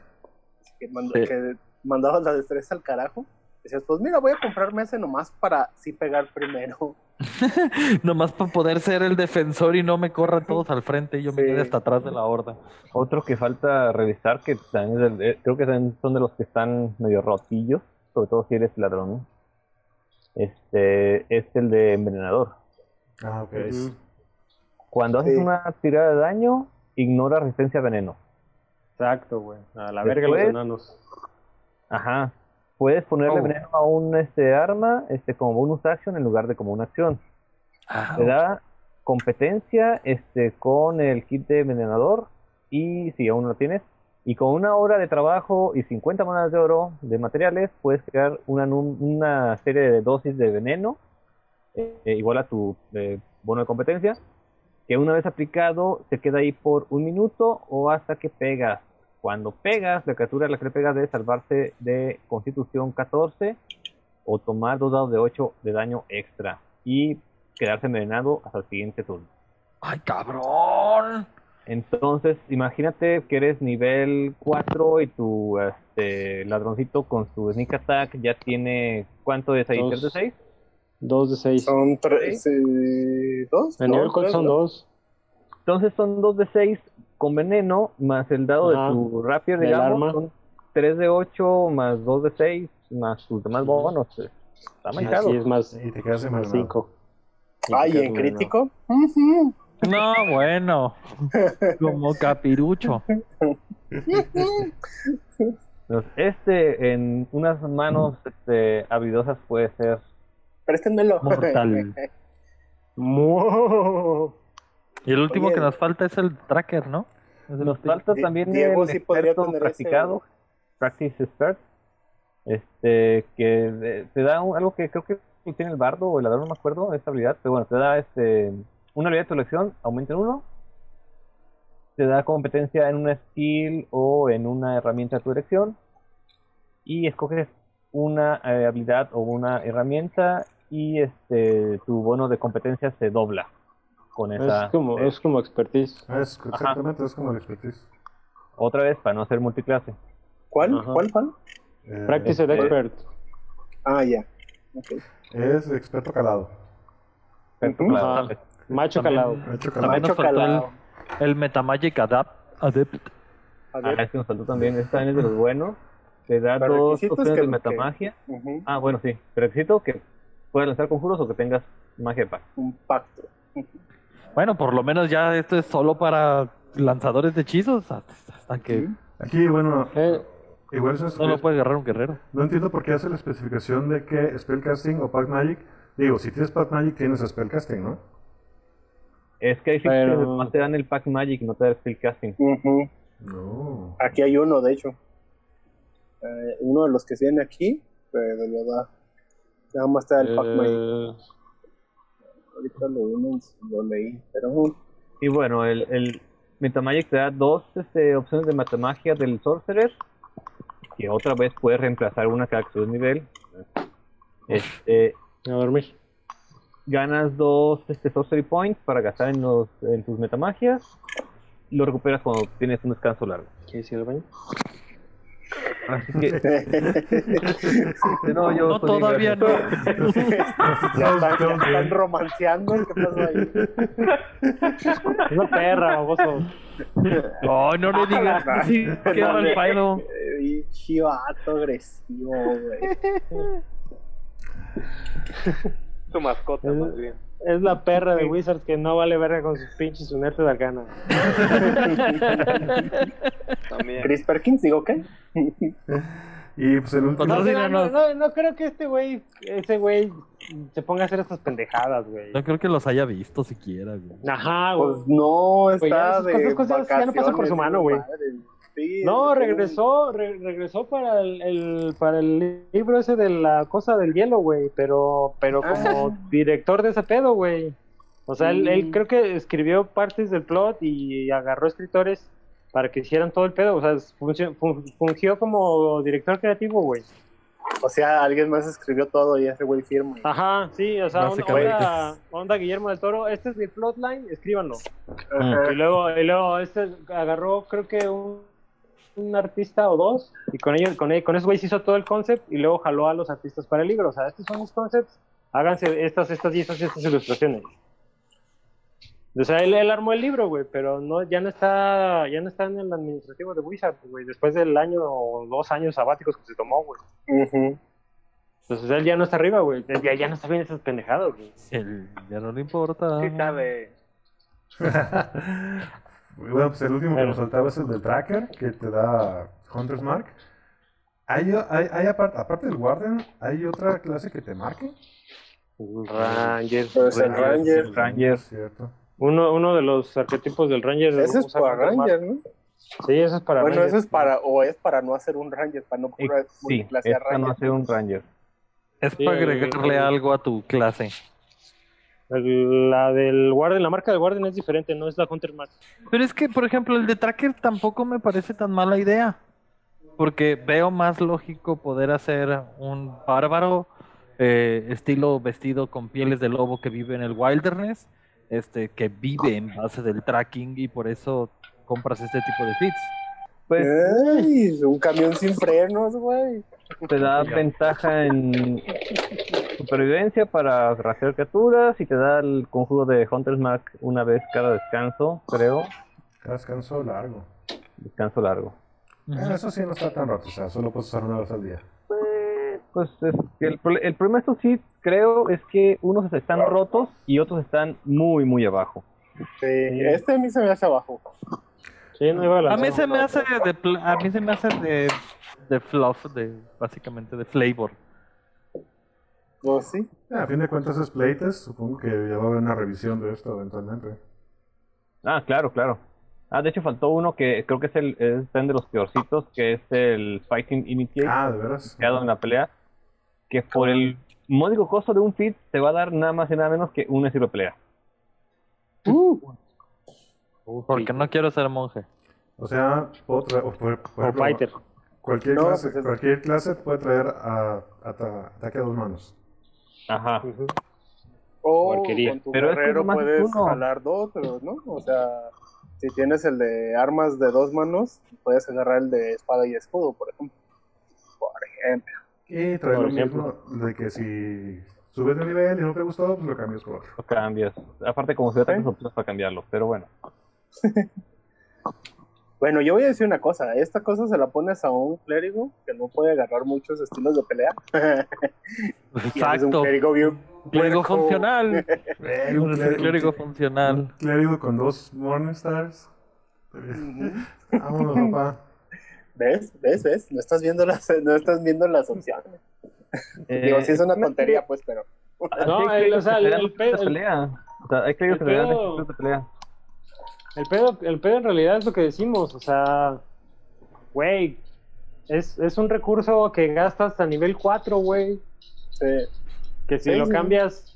que, mand- Sí. que mandabas la destreza al carajo, decías, pues mira, voy a comprarme ese nomás para sí pegar primero. Nomás para poder ser el defensor y no me corran todos al frente y yo me quede hasta atrás de la horda. Otro que falta revisar, que también es del- eh, creo que también son de los que están medio rotillos, sobre todo si eres ladrón. Este es el de envenenador. Ah, ok. Cuando haces Sí. una tirada de daño, ignora resistencia a veneno. Exacto, güey. A la verga los enanos. Ajle Puedes ponerle Oh. veneno a un este arma este como bonus action en lugar de como una acción. Ah, Te da competencia este con el kit de envenenador y si aún no lo tienes y con una hora de trabajo y 50 monedas de oro de materiales puedes crear una, una serie de dosis de veneno eh, igual a tu eh, bono de competencia que una vez aplicado se queda ahí por un minuto o hasta que pegas. Cuando pegas, la criatura a la que le pegas debe salvarse de constitución 14 o tomar dos dados de 8 de daño extra y quedarse envenenado hasta el siguiente turno. ¡Ay, cabrón! Entonces, imagínate que eres nivel 4 y tu este, ladroncito con su sneak attack ya tiene. ¿Cuánto es ahí? Dos. ¿Tres de 6? Dos de seis. Son tres, eh, dos. En ¿no? nivel 4 Tres, son ¿no? dos. Entonces son 2 de 6 con veneno, más el dado Ajá. de tu rapier, Del digamos, arma. son 3 de 8 más 2 de 6 más tus demás bonos. Está manchado. Así es más, Y te quedas más. 5. Ay, en crítico. No, bueno. Como capirucho. Entonces, Este en unas manos este, habilidosas puede ser Préstenmelo. Mortal. Y el último Oye. que nos falta es el tracker, ¿no? Nos falta también Diego el sí experto practicado, Practice Expert, este, que te da un- algo que creo que tiene el bardo o el ladrón, no me acuerdo, esta habilidad, pero bueno, te da este, una habilidad de tu elección, aumenta en uno, te da competencia en una skill o en una herramienta de tu elección, y escoges una eh, habilidad o una herramienta y este, tu bono de competencia se dobla con esa. Es como, eh, es como expertise. Es, exactamente, es como el expertise. Otra vez, para no ser multiclase. ¿Cuál? Ajá. ¿Cuál, cuál? Eh, Practice este- expert. Ah, ya. Ok. Es experto calado. Perfecto, Ujú. claro. Ajá. Macho También- calado. También calado. nos faltó el, calado. el Metamagic Adapt, Adept. A Ah, este nos faltó también. Este también es de los buenos. Te da dos opciones que- de metamagia. Ujú. Ah, bueno, sí. Requisito que puedas lanzar conjuros o que tengas magia de paz. Un pacto. Bueno, por lo menos ya esto es solo para lanzadores de hechizos. Hasta que Aquí, bueno, Eh, igual eso es, no lo es- puede agarrar un guerrero. no entiendo por qué hace la especificación de que Spellcasting o Pack Magic. Digo, si tienes Pack Magic, tienes Spellcasting, ¿no? Es que hay Pero- que nomás te dan el pack magic y no te da el spellcasting. No. Aquí hay uno, de hecho. Eh, uno de los que viene aquí, pero lo da. Nada más te da el pack magic. eh, Ahorita lo, vimos, lo leí, pero Y bueno, el, el metamagic te da dos este, opciones de metamagia del sorcerer. Que otra vez puedes reemplazar una cada que subes nivel. Este, a dormir. ganas dos este, sorcery points para gastar en, los, en tus metamagias. Y lo recuperas cuando tienes un descanso largo. ¿Quieres ir al baño? Así que. no, yo No, todavía no. ya están, ya están romanceando. ¿Qué pasó ahí? Es una perra, baboso. Oh, no le digas Ah, así. Qué no, mal pedo. Eh, chivato agresivo, güey. Su mascota, más bien. Es la perra de Wizards que no vale verga con sus pinches unerte de arcana. También. Chris Perkins, digo qué? Y pues el último. No, No, no, no, creo que este güey, ese güey se ponga a hacer estas pendejadas, güey. No creo que los haya visto siquiera, güey. Ajá, güey. Pues no, ya está esas de cosas- cosas ya no pasan por su mano, güey. madre. Sí, No, regresó, re- regresó para el, el- para el libro ese de la cosa del hielo, güey, pero, pero como Ah. director de ese pedo, güey. O sea, él, él creo que escribió partes del plot y agarró escritores para que hicieran todo el pedo. O sea, funcio- fun- fungió como director creativo, güey. O sea, alguien más escribió todo y ese güey firma. Ajá, sí, o sea, onda, Básicamente. onda, onda Guillermo del Toro, este es mi plotline, escríbanlo. Y luego, y luego este agarró, creo que un, un artista o dos, y con ellos, con, con esos güeyes hizo todo el concept y luego jaló a los artistas para el libro. O sea, estos son mis concepts, háganse estas, estas y estas, y estas ilustraciones. O sea, él, él armó el libro, güey, pero no, ya no está, ya no está en el administrativo de Wizard, güey, después del año o dos años sabáticos que se tomó, güey. Entonces él ya no está arriba, güey, ya, ya no está bien esas pendejadas, güey. Él ya no le importa. Sí sabe. Bueno, pues el último que nos faltaba es el del tracker, que te da Hunter's Mark. Hay, hay, hay aparte, aparte del Warden, ¿hay otra clase que te marque? Ranger. Pero es el Ranger. Ranger. Cierto. Uno, uno de los arquetipos del Ranger. Ese es para. Ranger, ¿no? Sí, eso es para Bueno, Ranger. eso es para, o es para no hacer un Ranger, para no Eh, Sí, multiclasear esta no Ranger. hace un Ranger. Es Sí, para el- agregarle el- algo a tu clase. La del Warden, la marca del Warden es diferente, no es la Hunter Mark. Pero es que, por ejemplo, el de Tracker tampoco me parece tan mala idea. Porque veo más lógico poder hacer un bárbaro eh, estilo vestido con pieles de lobo que vive en el wilderness, este, que vive en base del tracking y por eso compras este tipo de fits. Pues Ey, un camión sin frenos, güey. te da ventaja en supervivencia para rastrear criaturas y te da el conjuro de Hunter's Mark una vez cada descanso, creo. Descanso largo. Descanso largo. Eh, Eso sí no está tan roto, o sea, solo puedes usar una vez al día. Eh, Pues es que el, el problema de estos sí, creo, es que unos están rotos y otros están muy, muy abajo. Sí, este a mí se me hace abajo. Sí, no iba a A mí se me hace de a mí se me hace de, de fluff, de básicamente de flavor. A fin de cuentas es playtest, supongo que ya va a haber una revisión de esto eventualmente. Ah, claro, claro. Ah, de hecho faltó uno que creo que es el es de los peorcitos, que es el Fighting Initiate, Ah, de veras. creado en la pelea, que por el módico costo de un feat te va a dar nada más y nada menos que un estilo de pelea. Porque no quiero ser monje. O sea, puedo traer- o por- por O ejemplo, fighter. Cualquier, No, clase, pues es- cualquier clase puede traer a, ata- ataque a dos manos. Ajá. O Porquería. con tu Pero es que guerrero es puedes uno. jalar dos, pero no. O sea, si tienes el de armas de dos manos, puedes agarrar el de espada y escudo, por ejemplo. Por ejemplo. Y trae Por lo ejemplo. mismo de que si subes de nivel y no te gustó, pues lo cambias por otro. Lo cambias. Aparte como si Sí. opciones para cambiarlo, pero bueno. Bueno, yo voy a decir una cosa. Esta cosa se la pones a un clérigo que no puede agarrar muchos estilos de pelea. Eres un Exacto. clérigo bien Clérigo puerco. funcional. Eh, un, clérigo, un clérigo un funcional. clérigo con dos Morningstars. Vámonos, papá. ¿Ves? ¿Ves? ¿Ves? No estás viendo las, no estás viendo las opciones. Digo, Eh, sí es una tontería, pues, pero... No, el- o sea, el- el el- pelea. O sea, hay clérigos que el te dan estilos de pelea. El pedo, el pedo en realidad es lo que decimos, o sea, güey, es, es un recurso que gastas a nivel 4, güey, Sí. que si Sí, lo cambias,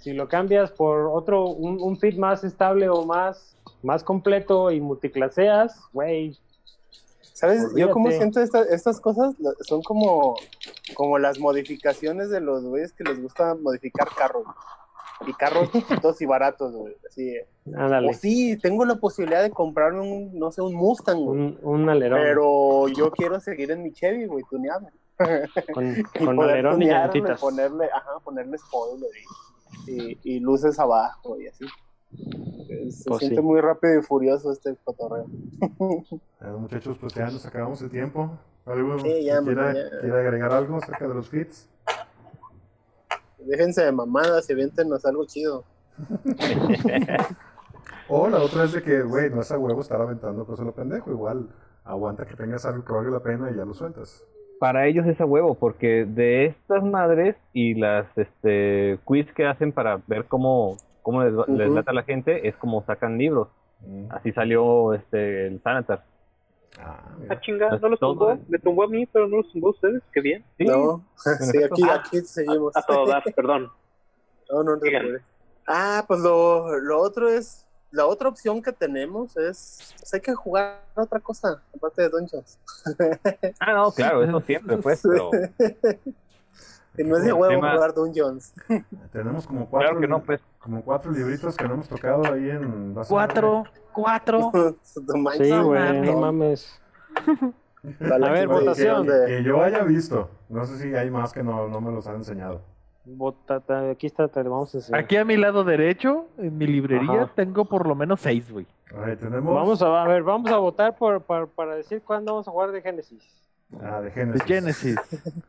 si lo cambias por otro, un, un feed más estable o más, más completo y multiclaseas, güey, ¿Sabes? Yo como siento esta- estas cosas son como, como las modificaciones de los güeyes que les gusta modificar carros. Y carros chiquitos y baratos, güey. Así. ándale, O sí, tengo la posibilidad de comprarme un, no sé, un Mustang, güey. un, un alerón Pero yo quiero seguir en mi Chevy, güey, tuneado. con, Y con poder alerón y tunearle, llantitas. ponerle, ajá, ponerle spoiler y, y, y luces abajo y así. Se Pues siente sí. muy rápido y furioso este cotorreo. Eh, muchachos, pues ya nos acabamos el tiempo. ¿Algo Sí, ya, quiera, mano, ya. quiera agregar algo acerca de los feats? Déjense de mamadas y aviéntenos algo chido. O la otra es de que, güey, no es a huevo estar aventando cosas a lo pendejo. Igual aguanta que tengas algo que valga la pena y ya lo sueltas. Para ellos es a huevo, porque de estas madres y las este, quiz que hacen para ver cómo, cómo les, lata a la gente, es como sacan libros. Mm. Así salió este, el Sanatar. Ah. Ah, chinga, Es no los tumbó. Me tumbó a mí, pero no los tumbó a ustedes. Qué bien. Sí, no, sí, aquí, Ah, aquí seguimos. A todo dar, perdón. No, no apures. Ah, pues lo, lo otro es, la otra opción que tenemos es, pues hay que jugar otra cosa, aparte de Dungeons. Ah, no, claro, eso siempre, pues, pero Y no es de El huevo tema- jugar Dungeons. Tenemos como cuatro, claro que no, pues. como cuatro libritos que no hemos tocado ahí en... Cuatro, cuatro. No manches, Sí, güey, no mames. Ojalá A ver, que votación. de- Que yo haya visto. No sé si hay más que no, no me los han enseñado. Bota- ta- aquí está, te lo vamos a enseñar. Aquí a mi lado derecho, en mi librería, Ajá. tengo por lo menos seis, güey. Ahí tenemos... Vamos a, a ver, vamos a votar por, por- para decir cuándo vamos a jugar de Génesis. Ah, de De Genesis. Genesis.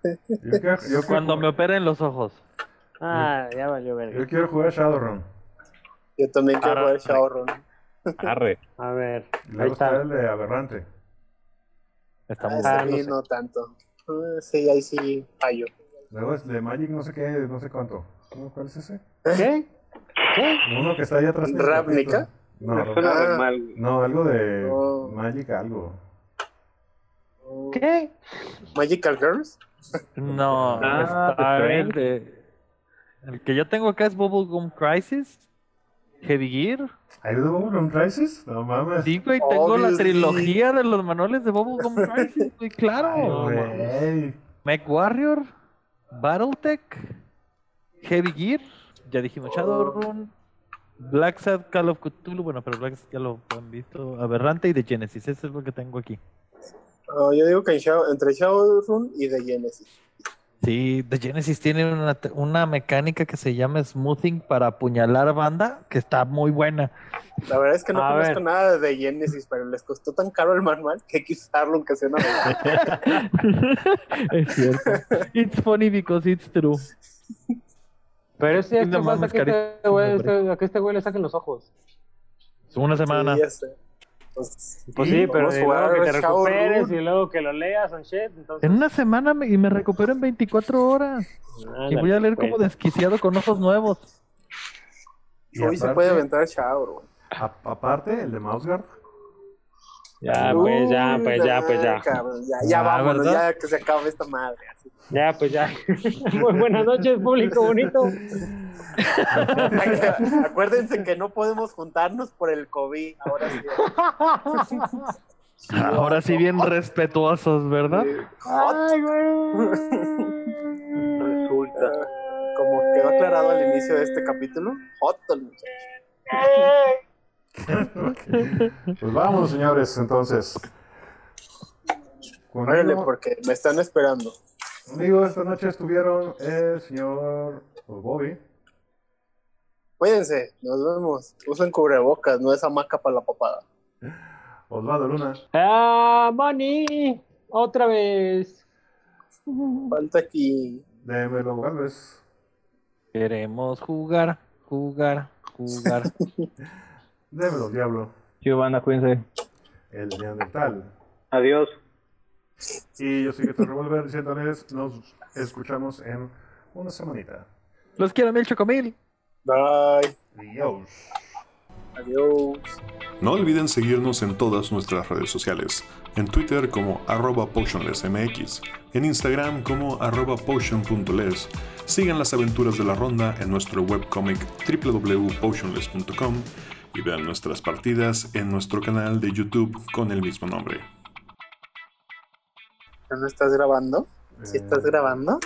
Yo quiero, yo quiero Cuando me operen los ojos. Ah, ya valió verga. Yo quiero jugar Shadowrun. Yo también quiero Arre. jugar Shadowrun. Arre. A ver, Y ahí luego está está. el de Aberrante. Está muy Ah, no sé. no tanto. Ah, sí, ahí sí fallo. Luego es de Magic no sé qué, no sé cuánto. ¿Cómo- ¿Cuál es ese? ¿Qué? ¿Qué? Uno que está ahí atrás. ¿Ravnica? No, no, Ah. no, algo de No. Magic algo. ¿Qué? Magical Girls. No, Ah, está el de. El que yo tengo acá es Bubblegum Crisis. Heavy Gear. ¿Hay de Bubblegum Crisis? No mames. Sí, güey, tengo la trilogía de los manuales de Bubblegum Crisis, güey, Ay, claro. güey. Mech Warrior, Battletech, Heavy Gear, ya dijimos Shadowrun, Black Sad, Call of Cthulhu, bueno, pero Black Sad ya lo han visto, Aberrante y de Genesis, eso es lo que tengo aquí. Ah, yo digo que en Shadow- entre Shadowrun y The Genesis. Sí, The Genesis tiene una, una mecánica que se llama smoothing para apuñalar banda, que está muy buena. La verdad es que no A conozco ver. nada de Genesis, pero les costó tan caro el manual que hay que usarlo aunque sea una vez. es cierto. It's funny because it's true. Pero ese es No que este güey, este- a que este güey le saquen los ojos. Una semana. Sí, ya sé. Pues, Pues y sí, pero y luego jugar que te recuperes y luego que lo leas and shit. Entonces, En una semana me- y me recupero en 24 horas. Y ándale, voy a leer pues. como desquiciado con ojos nuevos. Y Hoy se aparte- puede aventar Shadowrun. a- aparte, el de Mouseguard. Ya, pues, ya, pues, ya, pues, ya. cabrón, ya, ya Ah, vámonos, ¿verdad? ya que se acabe esta madre. Ya, pues ya. Muy buenas noches, público bonito. Acuérdense que no podemos juntarnos por el COVID. Ahora sí. Ahora sí bien respetuosos, ¿verdad? Hot. Resulta. Como quedó aclarado al inicio de este capítulo, hot el muchacho. Pues vamos, señores, entonces. Órale, porque me están esperando. Conmigo esta noche estuvieron el señor Bobby, Cuídense, nos vemos. Usen cubrebocas, no es hamaca para la papada. Osvaldo Luna, Ah, Money. Otra vez. Falta aquí. Demelo Galvez, Queremos jugar, jugar, jugar. Demelo Diablo, Giovanna, cuídense. el Neandertal. Adiós. Y yo soy Víctor Revolver diciéndoles, nos escuchamos en una semanita. Los quiero mil chocomil. Bye. Adiós. Adiós. No olviden seguirnos en todas nuestras redes sociales. En Twitter como arroba potionlessmx, en Instagram como arroba potion.les. Sigan las aventuras de la ronda en nuestro webcomic www.potionless.com y vean nuestras partidas en nuestro canal de YouTube con el mismo nombre. ¿No estás grabando? ¿Sí estás grabando?